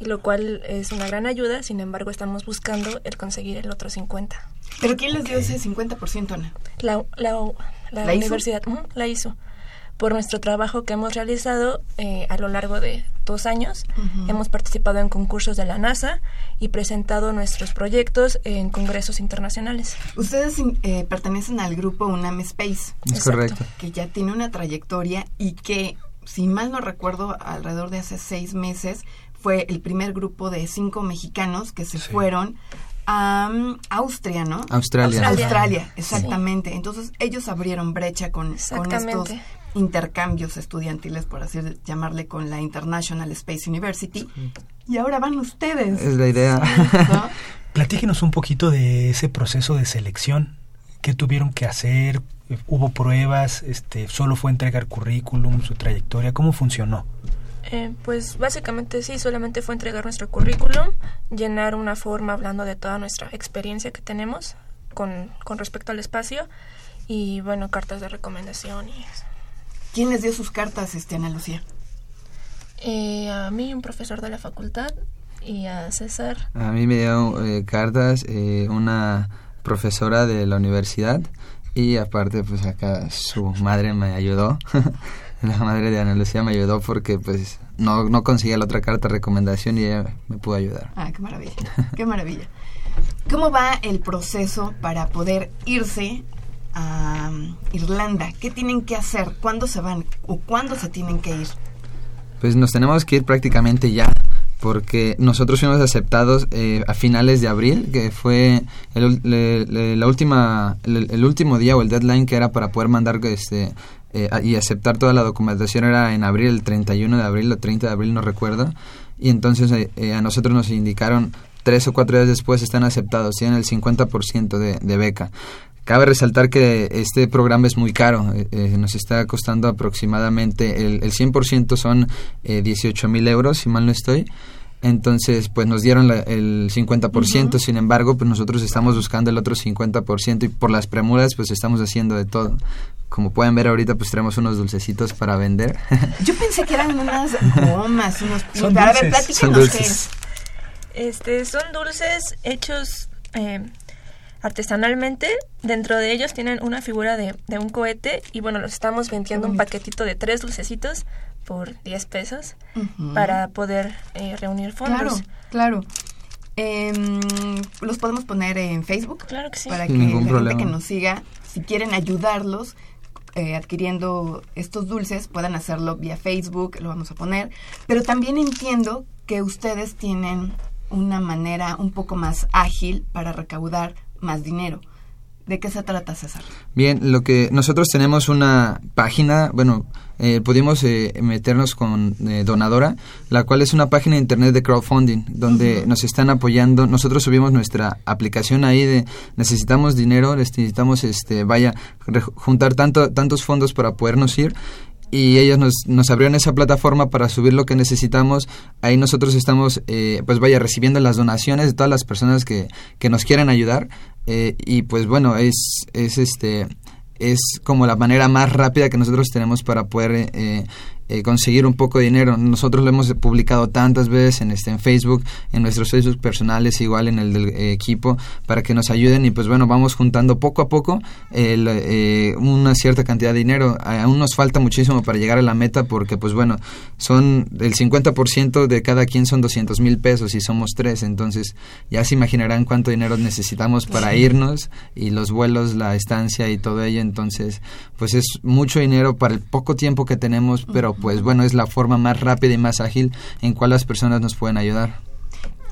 Y lo cual es una gran ayuda, sin embargo estamos buscando el conseguir el otro 50. ¿Pero quién les dio ese 50%, Ana? La, la, la, ¿La hizo? universidad ujú, la hizo por nuestro trabajo que hemos realizado eh, a lo largo de dos años. Ujú. Hemos participado en concursos de la NASA y presentado nuestros proyectos en congresos internacionales. Ustedes eh, pertenecen al grupo UNAM Space, Es Exacto. correcto. que ya tiene una trayectoria y que, si mal no recuerdo, alrededor de hace seis meses fue el primer grupo de cinco mexicanos que se Sí. fueron a um, Austria, ¿no? Australia. Australia. Australia, exactamente. Entonces ellos abrieron brecha con, con estos intercambios estudiantiles, por así llamarle, con la International Space University. Y ahora van ustedes. Es la idea. ¿no? Platíquenos un poquito de ese proceso de selección. ¿Qué tuvieron que hacer? ¿Hubo pruebas? Este, ¿Solo fue entregar currículum, su trayectoria? ¿Cómo funcionó? Eh, pues básicamente sí, solamente fue entregar nuestro currículum, llenar una forma hablando de toda nuestra experiencia que tenemos con, con respecto al espacio y bueno, cartas de recomendación y eso. ¿Quién les dio sus cartas, este, Ana Lucía? Eh, a mí, un profesor de la facultad y a César. A mí me dio eh, cartas eh, una profesora de la universidad y aparte pues acá su madre me ayudó. la madre de Ana Lucía me ayudó porque pues no, no conseguía la otra carta de recomendación y ella me pudo ayudar. Ah, qué maravilla, qué maravilla. ¿Cómo va el proceso para poder irse a um, Irlanda? ¿Qué tienen que hacer? ¿Cuándo se van o cuándo se tienen que ir? Pues nos tenemos que ir prácticamente ya, porque nosotros fuimos aceptados eh, a finales de abril, que fue el, le- le- la última, el, último día o el deadline que era para poder mandar este eh, y aceptar toda la documentación era en abril, el 31 de abril o 30 de abril, no recuerdo. Y entonces eh, eh, a nosotros nos indicaron tres o cuatro días después están aceptados, tienen el 50% de, de beca. Cabe resaltar que este programa es muy caro, eh, eh, nos está costando aproximadamente, el, el 100% son eh, 18 mil euros, si mal no estoy. Entonces, pues nos dieron la- el 50%, sin embargo, pues nosotros estamos buscando el otro 50% y por las premuras, pues estamos haciendo de todo. Como pueden ver ahorita, pues tenemos unos dulcecitos para vender. Yo pensé que eran unas gomas, unos Son A ver, dulces, son dulces. es. Este, son dulces hechos eh, artesanalmente. Dentro de ellos tienen una figura de, de un cohete y bueno, los estamos vendiendo un paquetito de tres dulcecitos por 10 pesos para poder eh, reunir fondos. Claro, claro. Em, los podemos poner en Facebook Claro que sí. para Sin que ningún la gente problema. que nos siga, si quieren ayudarlos eh, adquiriendo estos dulces, puedan hacerlo vía Facebook, lo vamos a poner. Pero también entiendo que ustedes tienen una manera un poco más ágil para recaudar más dinero. ¿De qué se trata, César? Bien, lo que nosotros tenemos una página, bueno, eh, pudimos eh, meternos con eh, Donadora, la cual es una página de internet de crowdfunding, donde nos están apoyando. Nosotros subimos nuestra aplicación ahí de necesitamos dinero, necesitamos, este, vaya, juntar tanto, tantos fondos para podernos ir y ellos nos, nos abrieron esa plataforma para subir lo que necesitamos. Ahí nosotros estamos, eh, pues vaya, recibiendo las donaciones de todas las personas que, que nos quieren ayudar. Eh, y pues bueno, es, es este es como la manera más rápida que nosotros tenemos para poder eh, eh, conseguir un poco de dinero. Nosotros lo hemos publicado tantas veces en este en Facebook, en nuestros Facebook personales, igual en el del eh, equipo, para que nos ayuden y pues bueno, vamos juntando poco a poco el, eh, una cierta cantidad de dinero. Aún nos falta muchísimo para llegar a la meta porque pues bueno, son el 50% de cada quien son 200 mil pesos y somos tres, entonces ya se imaginarán cuánto dinero necesitamos para irnos y los vuelos, la estancia y todo ello, entonces pues es mucho dinero para el poco tiempo que tenemos, pero pues bueno, es la forma más rápida y más ágil en cual las personas nos pueden ayudar.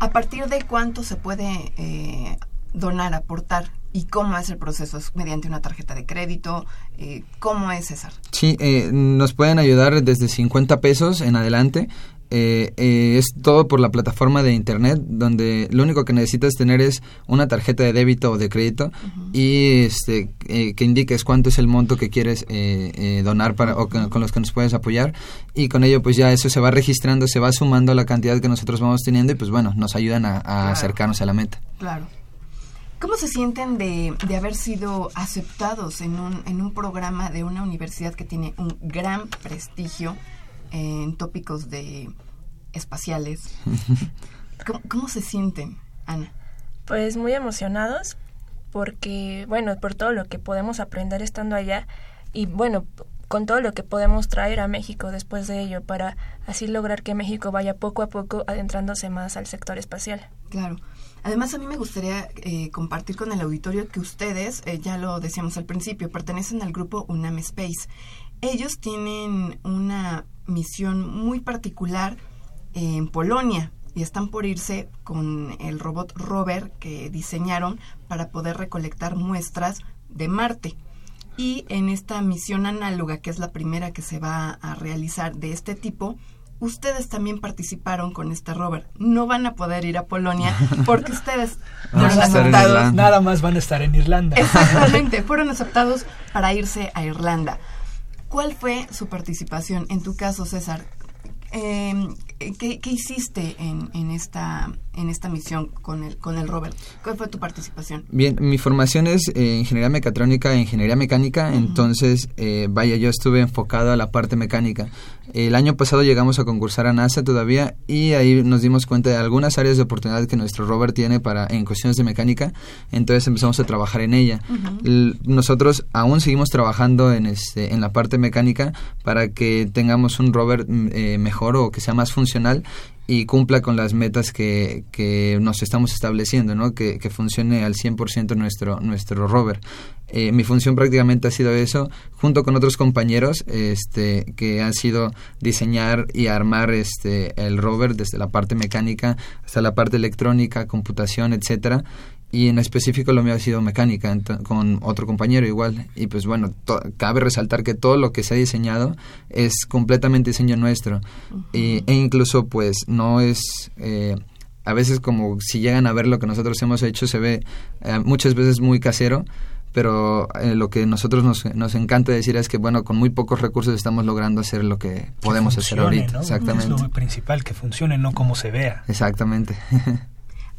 ¿A partir de cuánto se puede eh, donar, aportar? ¿Y cómo es el proceso? ¿Es mediante una tarjeta de crédito? Eh, ¿Cómo es, César? Sí, eh, nos pueden ayudar desde 50 pesos en adelante. Eh, eh, es todo por la plataforma de internet donde lo único que necesitas tener es una tarjeta de débito o de crédito y este eh, que indiques cuánto es el monto que quieres eh, eh, donar para o que- con los que nos puedes apoyar. Y con ello pues ya eso se va registrando se va sumando a la cantidad que nosotros vamos teniendo y pues bueno nos ayudan a, a acercarnos a la meta. Claro. ¿Cómo se sienten de, de haber sido aceptados en un, en un programa de una universidad que tiene un gran prestigio en tópicos de espaciales. ¿Cómo, se sienten, Ana? Pues muy emocionados porque, bueno, por todo lo que podemos aprender estando allá y, bueno, con todo lo que podemos traer a México después de ello para así lograr que México vaya poco a poco adentrándose más al sector espacial. Claro. Además, a mí me gustaría eh, compartir con el auditorio que ustedes, eh, ya lo decíamos al principio, pertenecen al grupo UNAM Space. Ellos tienen una misión muy particular en Polonia y están por irse con el robot rover que diseñaron para poder recolectar muestras de Marte. Y en esta misión análoga, que es la primera que se va a realizar de este tipo, ustedes también participaron con este rover. No van a poder ir a Polonia porque ustedes fueron aceptados. Nada más van a estar en Irlanda. Exactamente, fueron aceptados para irse a Irlanda. ¿Cuál fue su participación? En tu caso, César, eh, ¿qué, hiciste en, en, esta, en esta misión con el, con el Robert? ¿Cuál fue tu participación? Bien, mi formación es eh, ingeniería mecatrónica e ingeniería mecánica, entonces, eh, vaya, yo estuve enfocado a la parte mecánica. El año pasado llegamos a concursar a NASA todavía y ahí nos dimos cuenta de algunas áreas de oportunidad que nuestro rover tiene para en cuestiones de mecánica, entonces empezamos a trabajar en ella. nosotros aún seguimos trabajando en este en la parte mecánica para que tengamos un rover mm, eh, mejor o que sea más funcional y cumpla con las metas que, que nos estamos estableciendo, ¿no? que, que funcione al 100% nuestro, nuestro rover. Eh, mi función prácticamente ha sido eso, junto con otros compañeros este, que han sido diseñar y armar este, el rover desde la parte mecánica hasta la parte electrónica, computación, etcétera y en específico lo mío ha sido mecánica con otro compañero igual y pues bueno cabe resaltar que todo lo que se ha diseñado es completamente diseño nuestro e incluso pues no es eh, a veces como si llegan a ver lo que nosotros hemos hecho se ve eh, muchas veces muy casero pero eh, lo que nosotros nos, nos encanta decir es que bueno con muy pocos recursos estamos logrando hacer lo que podemos hacer ahorita exactamente. Es lo principal que funcione no como se vea. Exactamente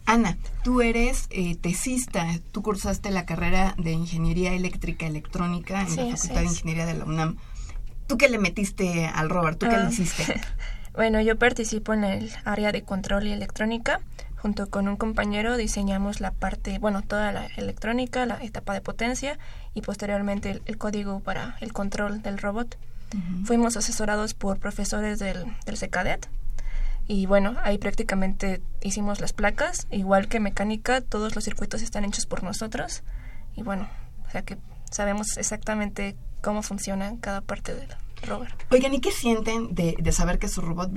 Ana, tú eres eh, tesista, tú cursaste la carrera de Ingeniería Eléctrica Electrónica en la Facultad de Ingeniería de la UNAM. ¿Tú qué le metiste al Robert? ¿Tú qué le ah, hiciste? bueno, yo participo en el área de control y electrónica. Junto con un compañero diseñamos la parte, bueno, toda la electrónica, la etapa de potencia y posteriormente el, código para el control del robot. Fuimos asesorados por profesores del, del CECADET y bueno, ahí prácticamente hicimos las placas, igual que mecánica, todos los circuitos están hechos por nosotros. Y bueno, o sea que sabemos exactamente cómo funciona cada parte del rover. Oigan, ¿y qué sienten de, de saber que su robot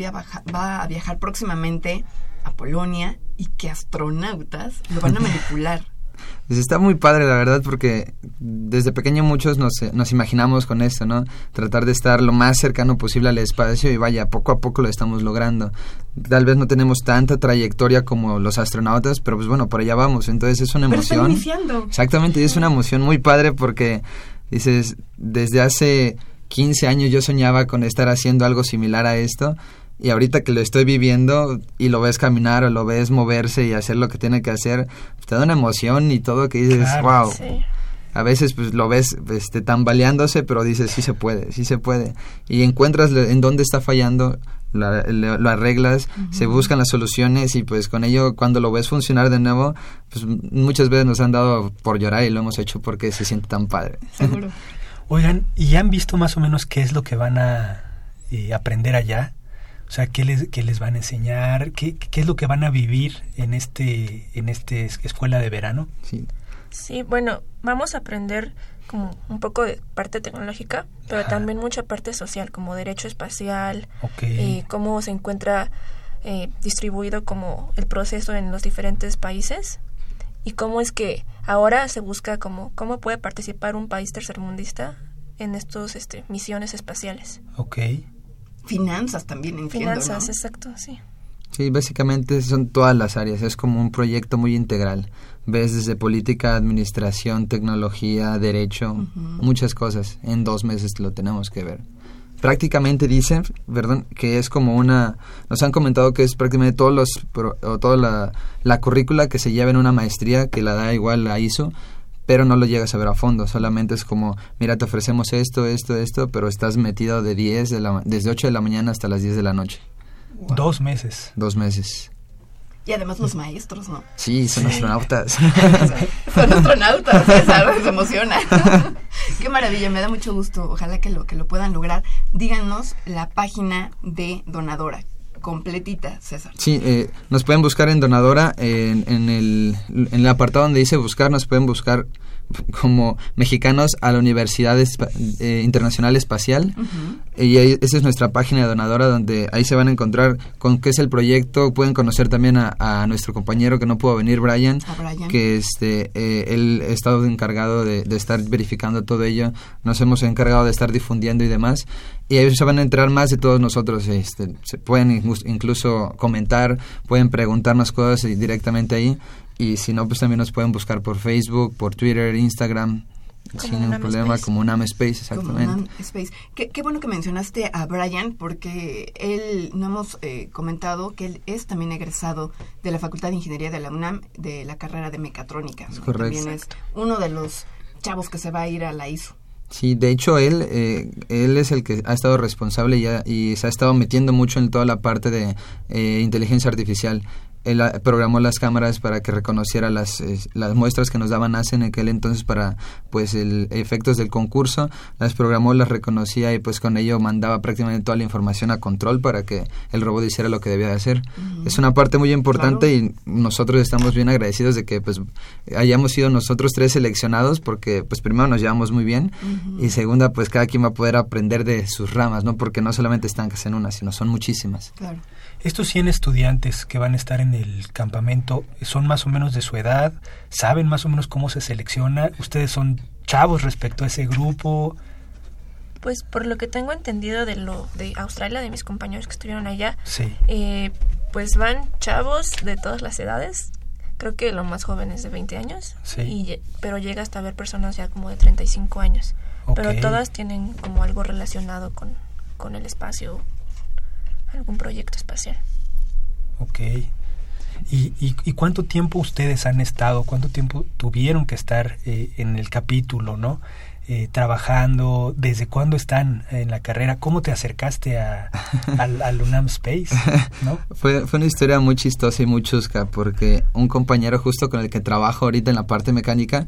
va a viajar próximamente a Polonia y que astronautas lo van a manipular? Pues está muy padre, la verdad, porque desde pequeño muchos nos, nos imaginamos con esto, ¿no? Tratar de estar lo más cercano posible al espacio y vaya, poco a poco lo estamos logrando. Tal vez no tenemos tanta trayectoria como los astronautas, pero pues bueno, por allá vamos. Entonces es una emoción. iniciando. Exactamente, y es una emoción muy padre porque dices, desde hace 15 años yo soñaba con estar haciendo algo similar a esto y ahorita que lo estoy viviendo y lo ves caminar o lo ves moverse y hacer lo que tiene que hacer, pues, te da una emoción y todo que dices, wow. A veces pues lo ves este, tambaleándose, pero dices, sí se puede, sí se puede. Y encuentras en dónde está fallando, lo, arreglas, se buscan las soluciones y pues con ello cuando lo ves funcionar de nuevo, pues muchas veces nos han dado por llorar y lo hemos hecho porque se siente tan padre. Seguro. Oigan, ¿y han visto más o menos qué es lo que van a eh, aprender allá? O sea, ¿qué les, qué les van a enseñar? ¿Qué, ¿Qué, es lo que van a vivir en este, en este escuela de verano? Sí. Sí, bueno, vamos a aprender como un poco de parte tecnológica, pero también mucha parte social, como derecho espacial, y cómo se encuentra eh, distribuido como el proceso en los diferentes países y cómo es que ahora se busca como cómo puede participar un país tercermundista en estos este, misiones espaciales. Ok. Finanzas también, entiendo, Finanzas, exacto, sí. Sí, básicamente son todas las áreas, es como un proyecto muy integral. Ves desde política, administración, tecnología, derecho, muchas cosas. En dos meses lo tenemos que ver. Prácticamente dicen, perdón, que es como una, nos han comentado que es prácticamente todos los, o toda la, la currícula que se lleva en una maestría, que la da igual la ISO, pero no lo llegas a ver a fondo, solamente es como, mira, te ofrecemos esto, esto, esto, pero estás metido de 10 de la, desde 8 de la mañana hasta las 10 de la noche. Dos meses. Dos meses. Y además los maestros, ¿no? Sí, son astronautas. son astronautas, César, se emociona. Qué maravilla, me da mucho gusto. Ojalá que lo, que lo puedan lograr. Díganos la página de Donadora, completita, César. Sí, eh, nos pueden buscar en Donadora, en, en, el, en el apartado donde dice buscar, nos pueden buscar como mexicanos a la Universidad eh, Internacional Espacial. Y esa es nuestra página donadora donde ahí se van a encontrar con qué es el proyecto. Pueden conocer también a, nuestro compañero que no pudo venir, Brian, que este, eh, él ha estado encargado de, estar verificando todo ello. Nos hemos encargado de estar difundiendo y demás. Y ahí se van a enterar más de todos nosotros. Este, se pueden incluso comentar, pueden preguntarnos cosas directamente ahí. Y si no, pues también nos pueden buscar por Facebook, por Twitter, Instagram. sin ningún problema, como un Space, exactamente. Space. Qué, qué, bueno que mencionaste a Brian, porque él, no hemos eh, comentado que él es también egresado de la Facultad de Ingeniería de la UNAM, de la carrera de mecatrónica. correcto. También es uno de los chavos que se va a ir a la ISO. Sí, de hecho él, eh, él es el que ha estado responsable ya, y se ha estado metiendo mucho en toda la parte de eh, inteligencia artificial él programó las cámaras para que reconociera las, las muestras que nos daban NASA en aquel entonces para pues el efectos del concurso. Las programó las reconocía y pues con ello mandaba prácticamente toda la información a control para que el robot hiciera lo que debía de hacer. Es una parte muy importante y nosotros estamos bien agradecidos de que pues hayamos sido nosotros tres seleccionados porque pues primero nos llevamos muy bien y segunda pues cada quien va a poder aprender de sus ramas no porque no solamente están en una sino son muchísimas. Claro estos 100 estudiantes que van a estar en el campamento son más o menos de su edad, saben más o menos cómo se selecciona, ustedes son chavos respecto a ese grupo. Pues por lo que tengo entendido de lo de Australia, de mis compañeros que estuvieron allá, sí. Eh, pues van chavos de todas las edades. Creo que lo más jóvenes de 20 años, sí. pero llega hasta ver personas ya como de 35 años. Pero todas tienen como algo relacionado con, con el espacio algún proyecto espacial. Ok. ¿Y, y, cuánto tiempo ustedes han estado, cuánto tiempo tuvieron que estar eh, en el capítulo, ¿no? Eh, trabajando, desde cuándo están en la carrera, cómo te acercaste a, al, UNAM Space, ¿no? fue, fue una historia muy chistosa y muy chusca, porque un compañero justo con el que trabajo ahorita en la parte mecánica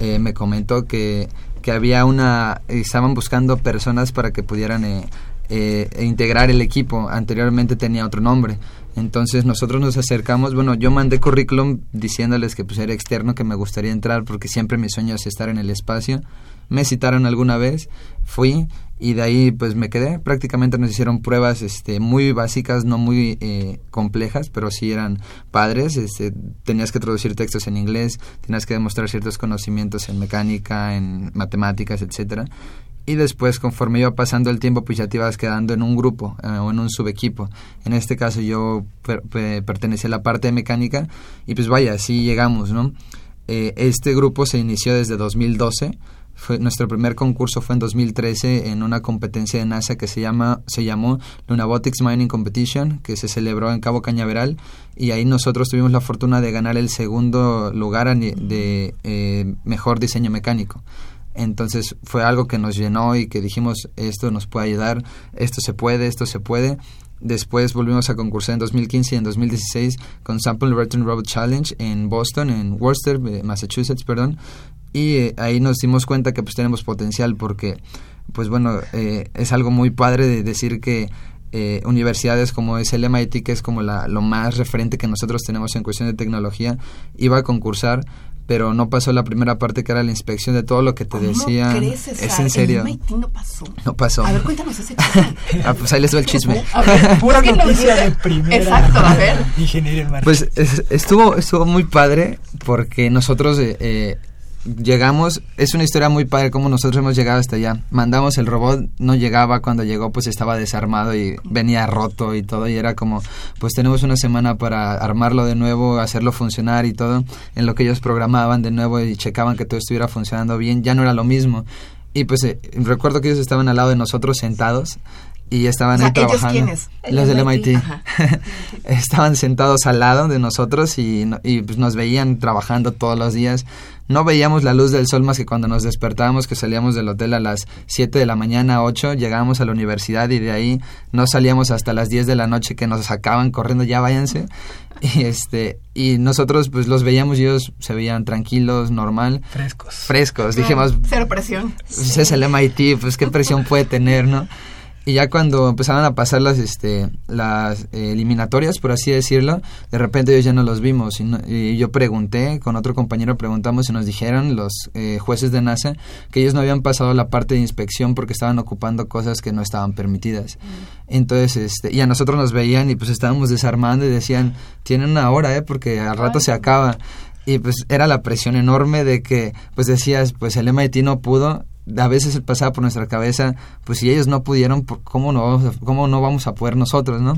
eh, me comentó que, que había una, estaban buscando personas para que pudieran eh, e integrar el equipo. Anteriormente tenía otro nombre. Entonces nosotros nos acercamos, bueno, yo mandé currículum diciéndoles que pues era externo, que me gustaría entrar porque siempre mi sueño es estar en el espacio. Me citaron alguna vez, fui y de ahí pues me quedé. Prácticamente nos hicieron pruebas este, muy básicas, no muy eh, complejas, pero sí eran padres. Este, tenías que traducir textos en inglés, tenías que demostrar ciertos conocimientos en mecánica, en matemáticas, etcétera y después conforme iba pasando el tiempo pues ya te ibas quedando en un grupo eh, o en un subequipo. En este caso yo pertenecía a la parte de mecánica y pues vaya, así llegamos, ¿no? Eh, este grupo se inició desde 2012. Fue, nuestro primer concurso fue en 2013 en una competencia de NASA que se llama se llamó Lunabotics Mining Competition que se celebró en Cabo Cañaveral y ahí nosotros tuvimos la fortuna de ganar el segundo lugar de eh, mejor diseño mecánico entonces fue algo que nos llenó y que dijimos, esto nos puede ayudar, esto se puede, esto se puede. Después volvimos a concursar en 2015 y en 2016 con Sample Return Robot Challenge en Boston, en Worcester, eh, Massachusetts, perdón. Y eh, ahí nos dimos cuenta que pues tenemos potencial porque, pues bueno, eh, es algo muy padre de decir que universidades como es el MIT, que es como la, lo más referente que nosotros tenemos en cuestión de tecnología, iba a concursar pero no pasó la primera parte que era la inspección de todo lo que te decía. Crees, es en serio. El MIT no pasó. No pasó. A ver, cuéntanos ese chisme. ah, pues ahí les doy el chisme. A ver, Pura noticia de primera. Exacto, a ver. Ingeniería en Pues estuvo, estuvo muy padre porque nosotros eh, eh llegamos, es una historia muy padre como nosotros hemos llegado hasta allá. Mandamos el robot, no llegaba, cuando llegó pues estaba desarmado y venía roto y todo y era como pues tenemos una semana para armarlo de nuevo, hacerlo funcionar y todo. En lo que ellos programaban de nuevo y checaban que todo estuviera funcionando bien, ya no era lo mismo. Y pues eh, recuerdo que ellos estaban al lado de nosotros sentados y estaban ahí trabajando. ¿Ellos quiénes? Los del MIT. estaban sentados al lado de nosotros y, y pues nos veían trabajando todos los días no veíamos la luz del sol más que cuando nos despertábamos, que salíamos del hotel a las 7 de la mañana, 8, llegábamos a la universidad y de ahí no salíamos hasta las 10 de la noche que nos sacaban corriendo, ya váyanse. Y, este, y nosotros pues los veíamos y ellos se veían tranquilos, normal. Frescos. Frescos, dijimos. Cero presión. Pues es el MIT, pues qué presión puede tener, ¿no? Y ya cuando empezaron a pasar las, este, las eh, eliminatorias, por así decirlo, de repente ellos ya no los vimos. Y, no- y yo pregunté, con otro compañero preguntamos y nos dijeron los eh, jueces de NASA que ellos no habían pasado la parte de inspección porque estaban ocupando cosas que no estaban permitidas. Entonces, este, y a nosotros nos veían y pues estábamos desarmando y decían, tienen una hora, ¿eh? Porque al rato se acaba. Y pues era la presión enorme de que, pues decías, pues el MIT no pudo. A veces pasaba por nuestra cabeza, pues si ellos no pudieron, ¿por- ¿cómo no, vamos a- cómo no vamos a poder nosotros, no?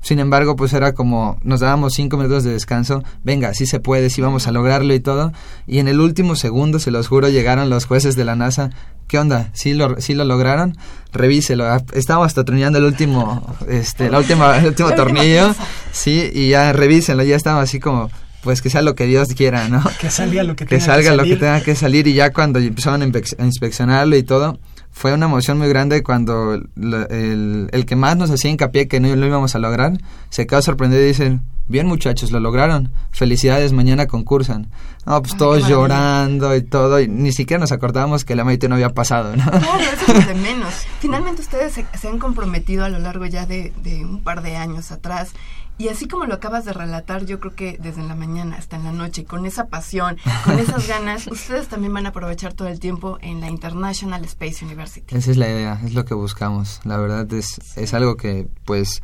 Sin embargo, pues era como, nos dábamos cinco minutos de descanso, venga, sí se puede, sí vamos a lograrlo y todo. Y en el último segundo, se los juro, llegaron los jueces de la NASA. ¿Qué onda? ¿Sí lo, sí lo lograron? Revíselo. Ah, Estábamos hasta el último, este, la última, el último tornillo. Sí, y ya revísenlo, ya estaba así como, pues que sea lo que Dios quiera, ¿no? Que salga lo que, que tenga salga lo que salir. tenga que salir y ya cuando empezaron a inspec- a inspeccionarlo y todo, fue una emoción muy grande cuando la- el, el que más nos hacía hincapié que no lo íbamos a lograr, se quedó sorprendido y dicen, bien muchachos, lo lograron, felicidades, mañana concursan. No, pues Ay, todos llorando y todo, y ni siquiera nos acordábamos que el MIT no había pasado, ¿no? Claro, eso es lo de menos. Finalmente ustedes se, se han comprometido a lo largo ya de, de un par de años atrás. Y así como lo acabas de relatar, yo creo que desde la mañana hasta en la noche, con esa pasión, con esas ganas, ustedes también van a aprovechar todo el tiempo en la International Space University. Esa es la idea, es lo que buscamos. La verdad es, es algo que pues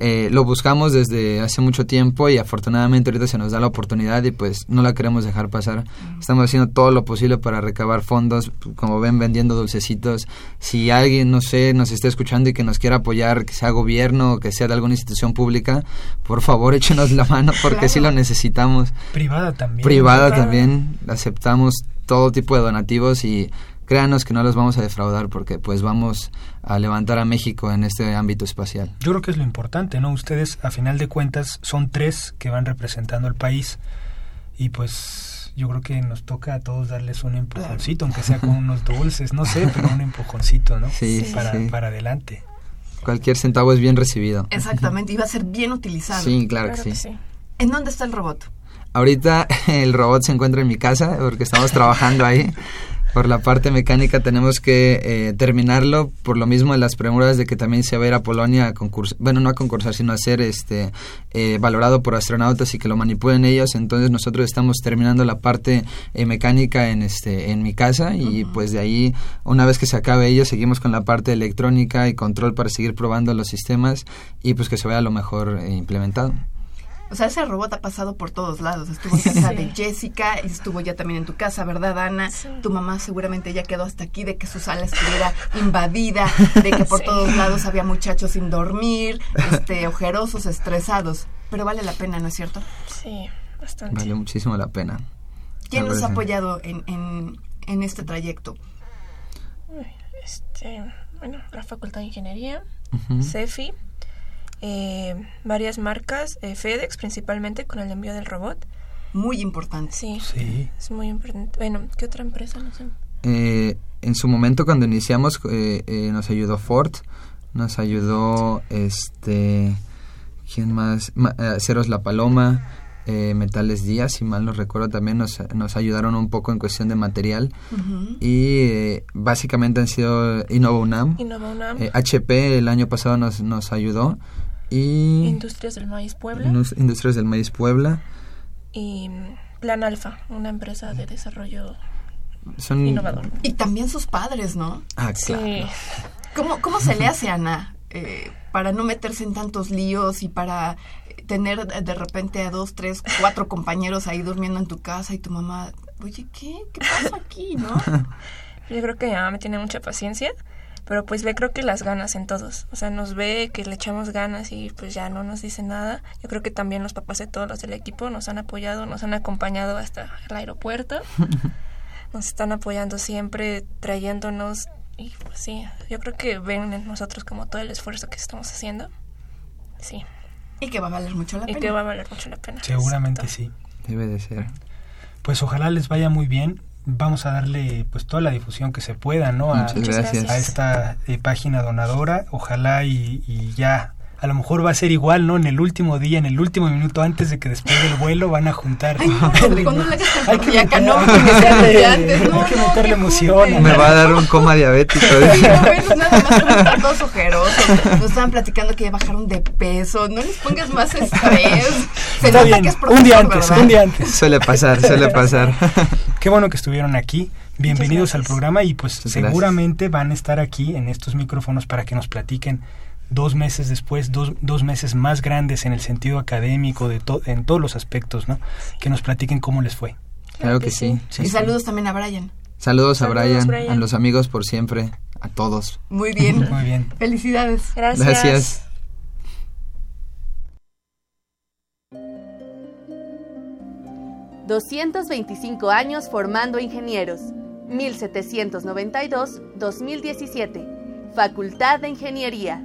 eh, lo buscamos desde hace mucho tiempo y afortunadamente ahorita se nos da la oportunidad y pues no la queremos dejar pasar. Estamos haciendo todo lo posible para recabar fondos, como ven vendiendo dulcecitos. Si alguien, no sé, nos está escuchando y que nos quiera apoyar, que sea gobierno o que sea de alguna institución pública, por favor échenos la mano porque sí lo necesitamos Privada también. privada Privada. también aceptamos todo tipo de donativos y créanos que no los vamos a defraudar porque pues vamos a levantar a México en este ámbito espacial. Yo creo que es lo importante, ¿no? Ustedes, a final de cuentas, son tres que van representando al país y pues yo creo que nos toca a todos darles un empujoncito, aunque sea con unos dulces, no sé, pero un empujoncito, ¿no? Sí, Sí. Para, sí. para adelante. Cualquier centavo es bien recibido. Exactamente, y va a ser bien utilizado. Sí, claro, Claro que que sí. sí. ¿En dónde está el robot? Ahorita el robot se encuentra en mi casa porque estamos trabajando ahí. Por la parte mecánica tenemos que eh, terminarlo por lo mismo de las premuras de que también se va a ir a Polonia a concursar, bueno, no a concursar, sino a ser este, eh, valorado por astronautas y que lo manipulen ellos. Entonces nosotros estamos terminando la parte eh, mecánica en, este, en mi casa y pues de ahí, una vez que se acabe ello, seguimos con la parte electrónica y control para seguir probando los sistemas y pues que se vea lo mejor eh, implementado. O sea, ese robot ha pasado por todos lados. Estuvo en casa de Jessica, y estuvo ya también en tu casa, ¿verdad, Ana? Sí. Tu mamá seguramente ya quedó hasta aquí de que su sala estuviera invadida, de que por Sí. todos lados había muchachos sin dormir, este, ojerosos, estresados. Pero vale la pena, ¿no es cierto? Sí, bastante. Vale muchísimo la pena. ¿Quién nos ha apoyado en, en, en este trayecto? Este, bueno, la Facultad de Ingeniería, Ujú. CEFI, eh, varias marcas, eh, FedEx principalmente con el envío del robot. Muy importante. Sí, Sí. es muy importante. Bueno, ¿qué otra empresa? No sé. Eh, en su momento cuando iniciamos eh, eh, nos ayudó Ford, nos ayudó este, ¿quién más? Ma- eh, Aceros La Paloma, eh, Metales Díaz, si mal no recuerdo también nos, nos ayudaron un poco en cuestión de material y eh, básicamente han sido Innova UNAM, Innova UNAM, eh, HP el año pasado nos, nos ayudó y Industrias del Maíz Puebla Indus- Industrias del Maíz Puebla. y Plan Alfa, una empresa de desarrollo Son, innovador. Y también sus padres, ¿no? Ah, claro. Sí, ¿Cómo, cómo se le hace, Ana, eh, para no meterse en tantos líos y para tener de de repente a dos, tres, cuatro compañeros ahí durmiendo en tu casa y tu mamá, oye, ¿qué? ¿Qué pasa aquí, no? yo creo que mi mamá me tiene mucha paciencia, pero pues ve creo que las ganas en todos. O sea, nos ve que le echamos ganas y pues ya no nos dice nada. Yo creo que también los papás de todos los del equipo nos han apoyado, nos han acompañado hasta el aeropuerto. Nos están apoyando siempre, trayéndonos y pues sí, yo creo que ven en nosotros como todo el esfuerzo que estamos haciendo. Sí, Y que va a valer mucho la y pena. que va a valer mucho la pena. Seguramente Exacto. sí. Debe de ser. Pues ojalá les vaya muy bien. Vamos a darle pues toda la difusión que se pueda, ¿no? A, a esta eh, página donadora. Ojalá y, y ya a lo mejor va a ser igual, ¿no? En el último día, en el último minuto antes de que despegue el vuelo, van a juntar. Ay, no, Hay que cardíaca, meter- no, que sea desde antes, no, Hay que meterle emoción. Me va a dar un coma diabético. Ay, no, bueno, nada más por estar todos ojerosos. Nos estaban platicando que ya bajaron de peso. No les pongas más estrés. Se Está bien, que es un día antes, ¿verdad? un día antes. suele pasar, suele pasar. Qué bueno que estuvieron aquí. Bienvenidos al programa y pues Muchas gracias. seguramente van a estar aquí en estos micrófonos para que nos platiquen dos meses después, dos, dos meses más grandes en el sentido académico, de to- en todos los aspectos, ¿no? Que nos platiquen cómo les fue. Claro que sí. Y saludos también a Brian. Saludos a Saludos, Brian, Brian. a los amigos por siempre, a todos. Muy bien. Muy bien. Felicidades. Gracias. Gracias. ...225 años formando ingenieros... ...1792-2017... ...Facultad de Ingeniería...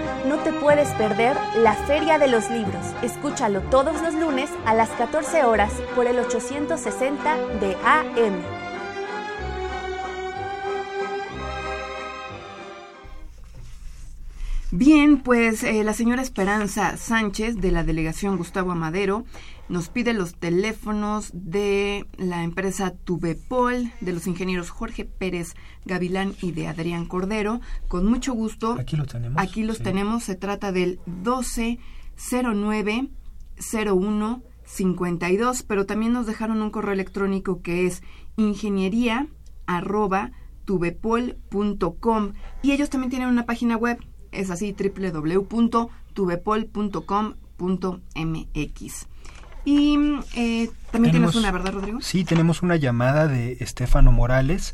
no te puedes perder la Feria de los Libros. Escúchalo todos los lunes a las 14 horas por el 860 de AM. Bien, pues eh, la señora Esperanza Sánchez de la delegación Gustavo Amadero nos pide los teléfonos de la empresa Tubepol, de los ingenieros Jorge Pérez Gavilán y de Adrián Cordero. Con mucho gusto. Aquí lo tenemos. Aquí los sí. tenemos. Se trata del 1209 01 52, pero también nos dejaron un correo electrónico que es ingeniería arroba tubepol.com y ellos también tienen una página web, es así www.tubepol.com.mx. Y eh, también tienes Tenemos- una, ¿verdad, Rodrigo? Sí, tenemos una llamada de Estefano Morales.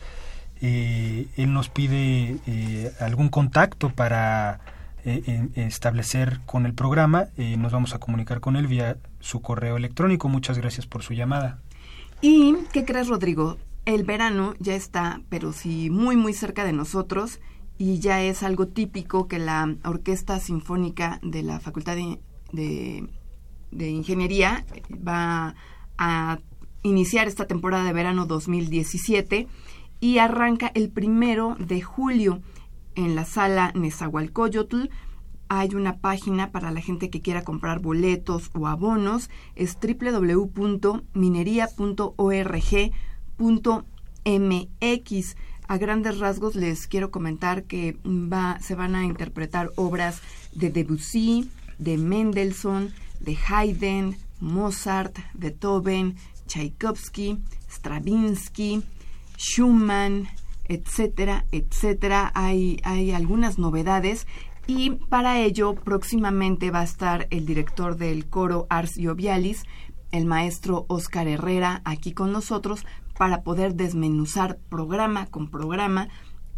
Eh, él nos pide eh, algún contacto para eh, establecer con el programa. Eh, nos vamos a comunicar con él vía su correo electrónico. Muchas gracias por su llamada. ¿Y qué crees, Rodrigo? El verano ya está, pero sí muy, muy cerca de nosotros y ya es algo típico que la Orquesta Sinfónica de la Facultad de, de- de Ingeniería va a iniciar esta temporada de verano 2017 y arranca el primero de julio en la sala Nezahualcóyotl. Hay una página para la gente que quiera comprar boletos o abonos. Es www.minería.org.mx. A grandes rasgos les quiero comentar que va, se van a interpretar obras de Debussy, de Mendelssohn, de Haydn, Mozart, Beethoven, Tchaikovsky, Stravinsky, Schumann, etcétera, etcétera. Hay, hay algunas novedades y para ello próximamente va a estar el director del coro Ars Jovialis, el maestro Oscar Herrera, aquí con nosotros para poder desmenuzar programa con programa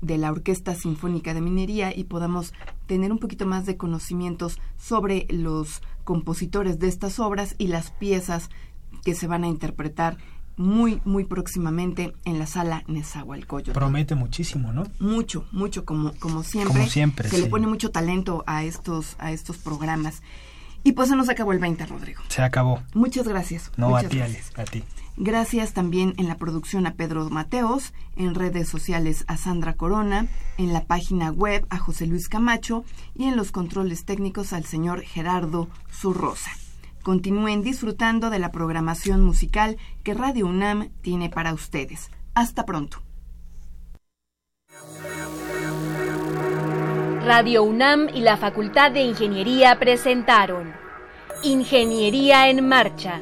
de la Orquesta Sinfónica de Minería y podamos tener un poquito más de conocimientos sobre los compositores de estas obras y las piezas que se van a interpretar muy, muy próximamente en la sala Nezahualcóyotl. Promete muchísimo, ¿no? Mucho, mucho, como, como siempre. Como siempre, Se le pone mucho talento a estos, a estos programas. Y pues se nos acabó el 20, Rodrigo. Se acabó. Muchas gracias. No, Muchas a ti, gracias. Ale, a ti. Gracias también en la producción a Pedro Mateos, en redes sociales a Sandra Corona, en la página web a José Luis Camacho y en los controles técnicos al señor Gerardo Zurrosa. Continúen disfrutando de la programación musical que Radio UNAM tiene para ustedes. Hasta pronto. Radio UNAM y la Facultad de Ingeniería presentaron Ingeniería en Marcha.